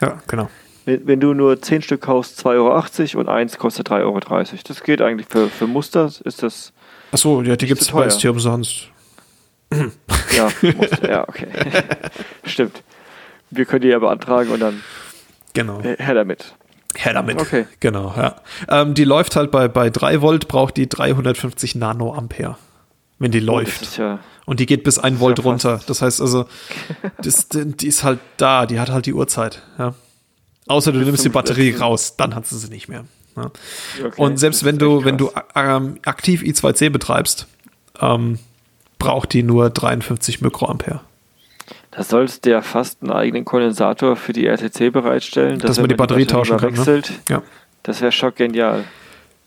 Ja, genau. Wenn, wenn du nur 10 Stück kaufst, 2,80 Euro und eins kostet 3,30 Euro. Das geht eigentlich für, für Muster, ist das, Achso, ja, die gibt es bei. ST umsonst. ja, Muster, ja, okay. Stimmt. Wir können die ja beantragen und dann Genau. her damit. Her damit. Okay. Genau, ja. Ähm, die läuft halt bei, bei 3 Volt, braucht die 350 Nanoampere, wenn die Das läuft. ja, Und die geht bis 1 Volt ja runter. Das heißt also, das, die ist halt da, die hat halt die Uhrzeit. Ja. Außer du Bis nimmst die Batterie raus, dann hat sie sie nicht mehr. Ja. okay. Und selbst wenn du, wenn du ähm, aktiv I2C betreibst, ähm, braucht die nur 53 Mikroampere. Da sollst du ja fast einen eigenen Kondensator für die RTC bereitstellen, Dass wenn man die Batterie tauschen kann, ne? Ja. Das wäre schockgenial.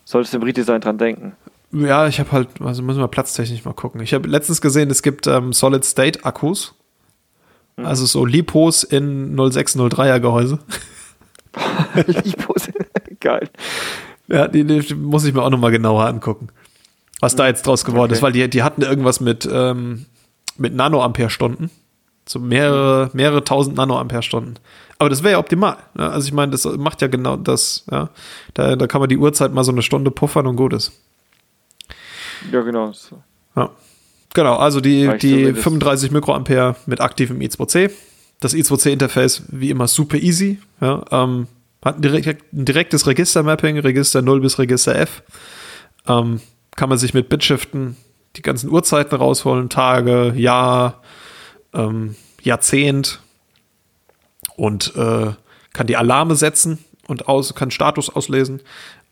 Solltest du im Redesign dran denken. Ja, ich habe halt, also müssen wir platztechnisch mal gucken. Ich habe letztens gesehen, es gibt ähm, Solid-State-Akkus. Mhm. Also so Lipos in 0603er Gehäuse. Lipos, geil. Ja, die, die, muss ich mir auch nochmal genauer angucken. Was da jetzt draus geworden okay. ist, weil die, die hatten irgendwas mit, ähm, mit Nanoampere-Stunden. So mehrere, mehrere tausend Nanoampere-Stunden. Aber das wäre ja optimal. Ne? Also ich meine, das macht ja genau das. Ja? Da, da kann man die Uhrzeit mal so eine Stunde puffern und gut ist. Ja, genau. So. Ja. Genau, also die, die 35 Mikroampere mit aktivem I2C. Das I2C-Interface wie immer super easy. Ja, ähm, hat ein, direkt, ein direktes Registermapping, Register 0 bis Register F. Ähm, kann man sich mit Bitshiften die ganzen Uhrzeiten rausholen, Tage, Jahr, ähm, Jahrzehnt und äh, kann die Alarme setzen und aus, kann Status auslesen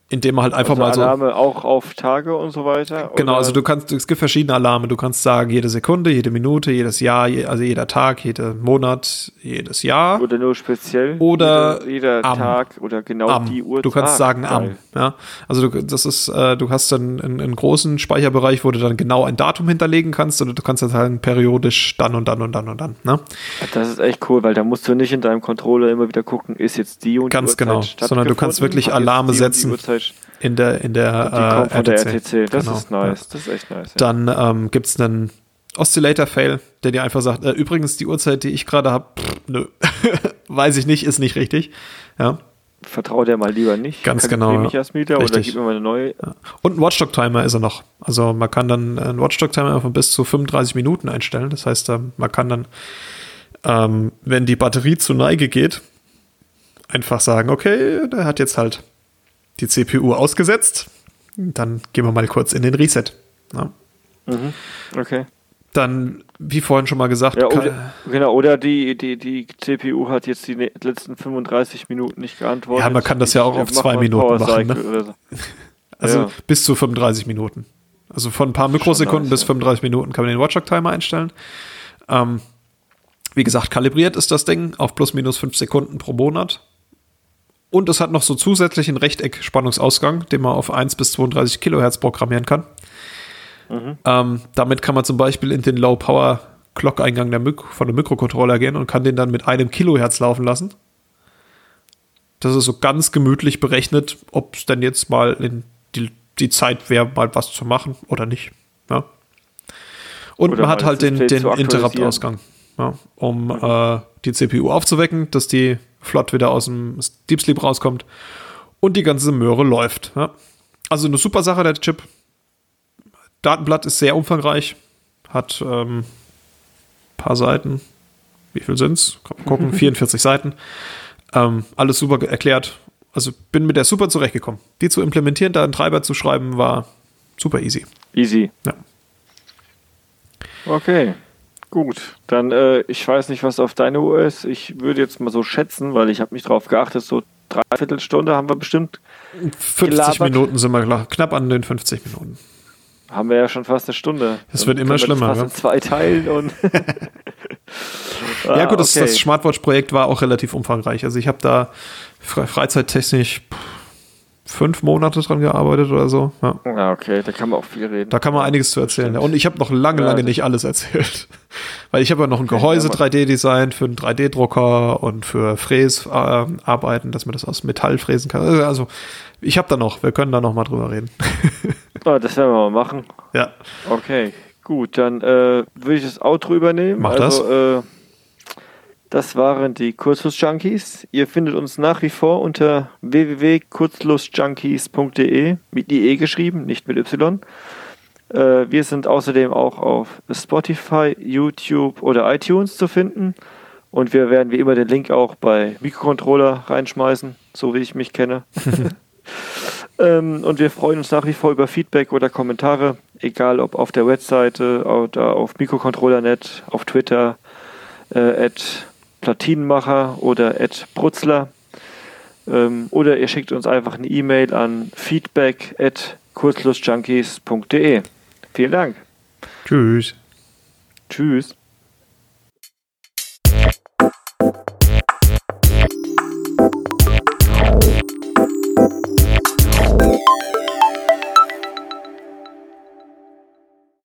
indem man halt einfach also mal so. Alarme auch auf Tage und so weiter? Genau, oder? also du kannst, es gibt verschiedene Alarme. Du kannst sagen, jede Sekunde, jede Minute, jedes Jahr, also jeder Tag, jeder Monat, jedes Jahr. Oder nur speziell. Oder jeder, jeder am. Tag oder genau am. die Uhrzeit. Du kannst sagen geil. am. Ja, also du, das ist, äh, du hast dann einen, einen, großen Speicherbereich, wo du dann genau ein Datum hinterlegen kannst oder du kannst dann sagen periodisch dann und dann und dann und dann. Ne? Das ist echt cool, weil da musst du nicht in deinem Controller immer wieder gucken, ist jetzt die und Ganz die Uhrzeit genau, sondern du kannst wirklich Alarme setzen in der in der, äh, der RTC. Das genau. ist nice. Ja. Das ist echt nice. Ja. Dann ähm, gibt es einen Oscillator-Fail, der dir einfach sagt, äh, übrigens die Uhrzeit, die ich gerade habe, nö, weiß ich nicht, ist nicht richtig. Ja. Vertraue der mal lieber nicht. Ganz kann genau. Mich als Mieter richtig. oder gib mir mal eine neue. Ja. Und ein Watchdog-Timer ist er noch. Also man kann dann einen Watchdog-Timer von bis zu 35 Minuten einstellen. Das heißt, ähm, man kann dann, ähm, wenn die Batterie zu Neige geht, einfach sagen, okay, der hat jetzt halt die CPU ausgesetzt. Dann gehen wir mal kurz in den Reset. Ja. Mhm. Okay. Dann, wie vorhin schon mal gesagt, ja, oder, genau, oder die, die, die CPU hat jetzt die ne-, letzten 35 Minuten nicht geantwortet. Ja, man kann das ja auch auf zwei Minuten machen. Ne? So. Also ja. bis zu 35 Minuten. Also von ein paar Mikrosekunden nice, bis ja. 35 Minuten kann man den Watchdog-Timer einstellen. Ähm, wie gesagt, kalibriert ist das Ding auf plus minus 5 Sekunden pro Monat. Und es hat noch so zusätzlichen Rechteck-Spannungsausgang, den man auf 1 bis 32 Kilohertz programmieren kann. Mhm. Ähm, damit kann man zum Beispiel in den Low-Power-Clock-Eingang von dem Mikrocontroller gehen und kann den dann mit einem Kilohertz laufen lassen. Das ist so ganz gemütlich berechnet, ob es denn jetzt mal in die, die Zeit wäre, mal was zu machen oder nicht. Ja. Und oder man hat halt den, den Interrupt-Ausgang, ja, um äh, die CPU aufzuwecken, dass die flott wieder aus dem Deep Sleep rauskommt und die ganze Möhre läuft. Ja. Also eine super Sache, der Chip. Datenblatt ist sehr umfangreich, hat ähm, paar Seiten. Wie viel sind es? Gucken, 44 Seiten. Ähm, alles super erklärt. Also bin mit der super zurechtgekommen. Die zu implementieren, da einen Treiber zu schreiben, war super easy. Easy. Ja. Okay. Gut, dann äh, ich weiß nicht, was auf deine Uhr ist. Ich würde jetzt mal so schätzen, weil ich habe mich darauf geachtet, so dreiviertel Stunde haben wir bestimmt 50 gelabert. Minuten sind wir knapp an den 50 Minuten. Haben wir ja schon fast eine Stunde. Es wird immer schlimmer. Fast ja. in zwei Teilen und ja gut, das, okay. das Smartwatch-Projekt war auch relativ umfangreich. Also ich habe da freizeittechnisch fünf Monate dran gearbeitet oder so. Ja. ja, okay, da kann man auch viel reden. Da kann man einiges zu erzählen. Und ich habe noch lange, lange nicht alles erzählt. Weil ich habe ja noch ein Gehäuse 3D-Design für einen 3D-Drucker und für Fräsarbeiten, dass man das aus Metall fräsen kann. Also, ich habe da noch, wir können da noch mal drüber reden. oh, das werden wir mal machen. Ja. Okay, gut, dann äh, würde ich das Outro übernehmen. Mach also, das. Äh, das waren die Kurzschluss-Junkies. Ihr findet uns nach wie vor unter www.kurzschlussjunkies.de mit IE geschrieben, nicht mit Y. Äh, wir sind außerdem auch auf Spotify, YouTube oder iTunes zu finden. Und wir werden wie immer den Link auch bei Mikrocontroller reinschmeißen, so wie ich mich kenne. ähm, und wir freuen uns nach wie vor über Feedback oder Kommentare, egal ob auf der Webseite oder auf Mikrocontroller.net, auf Twitter, äh, at Platinenmacher oder Ed Brutzler. Ähm, oder ihr schickt uns einfach eine E-Mail an feedback at kurzlustjunkies.de. Vielen Dank. Tschüss. Tschüss.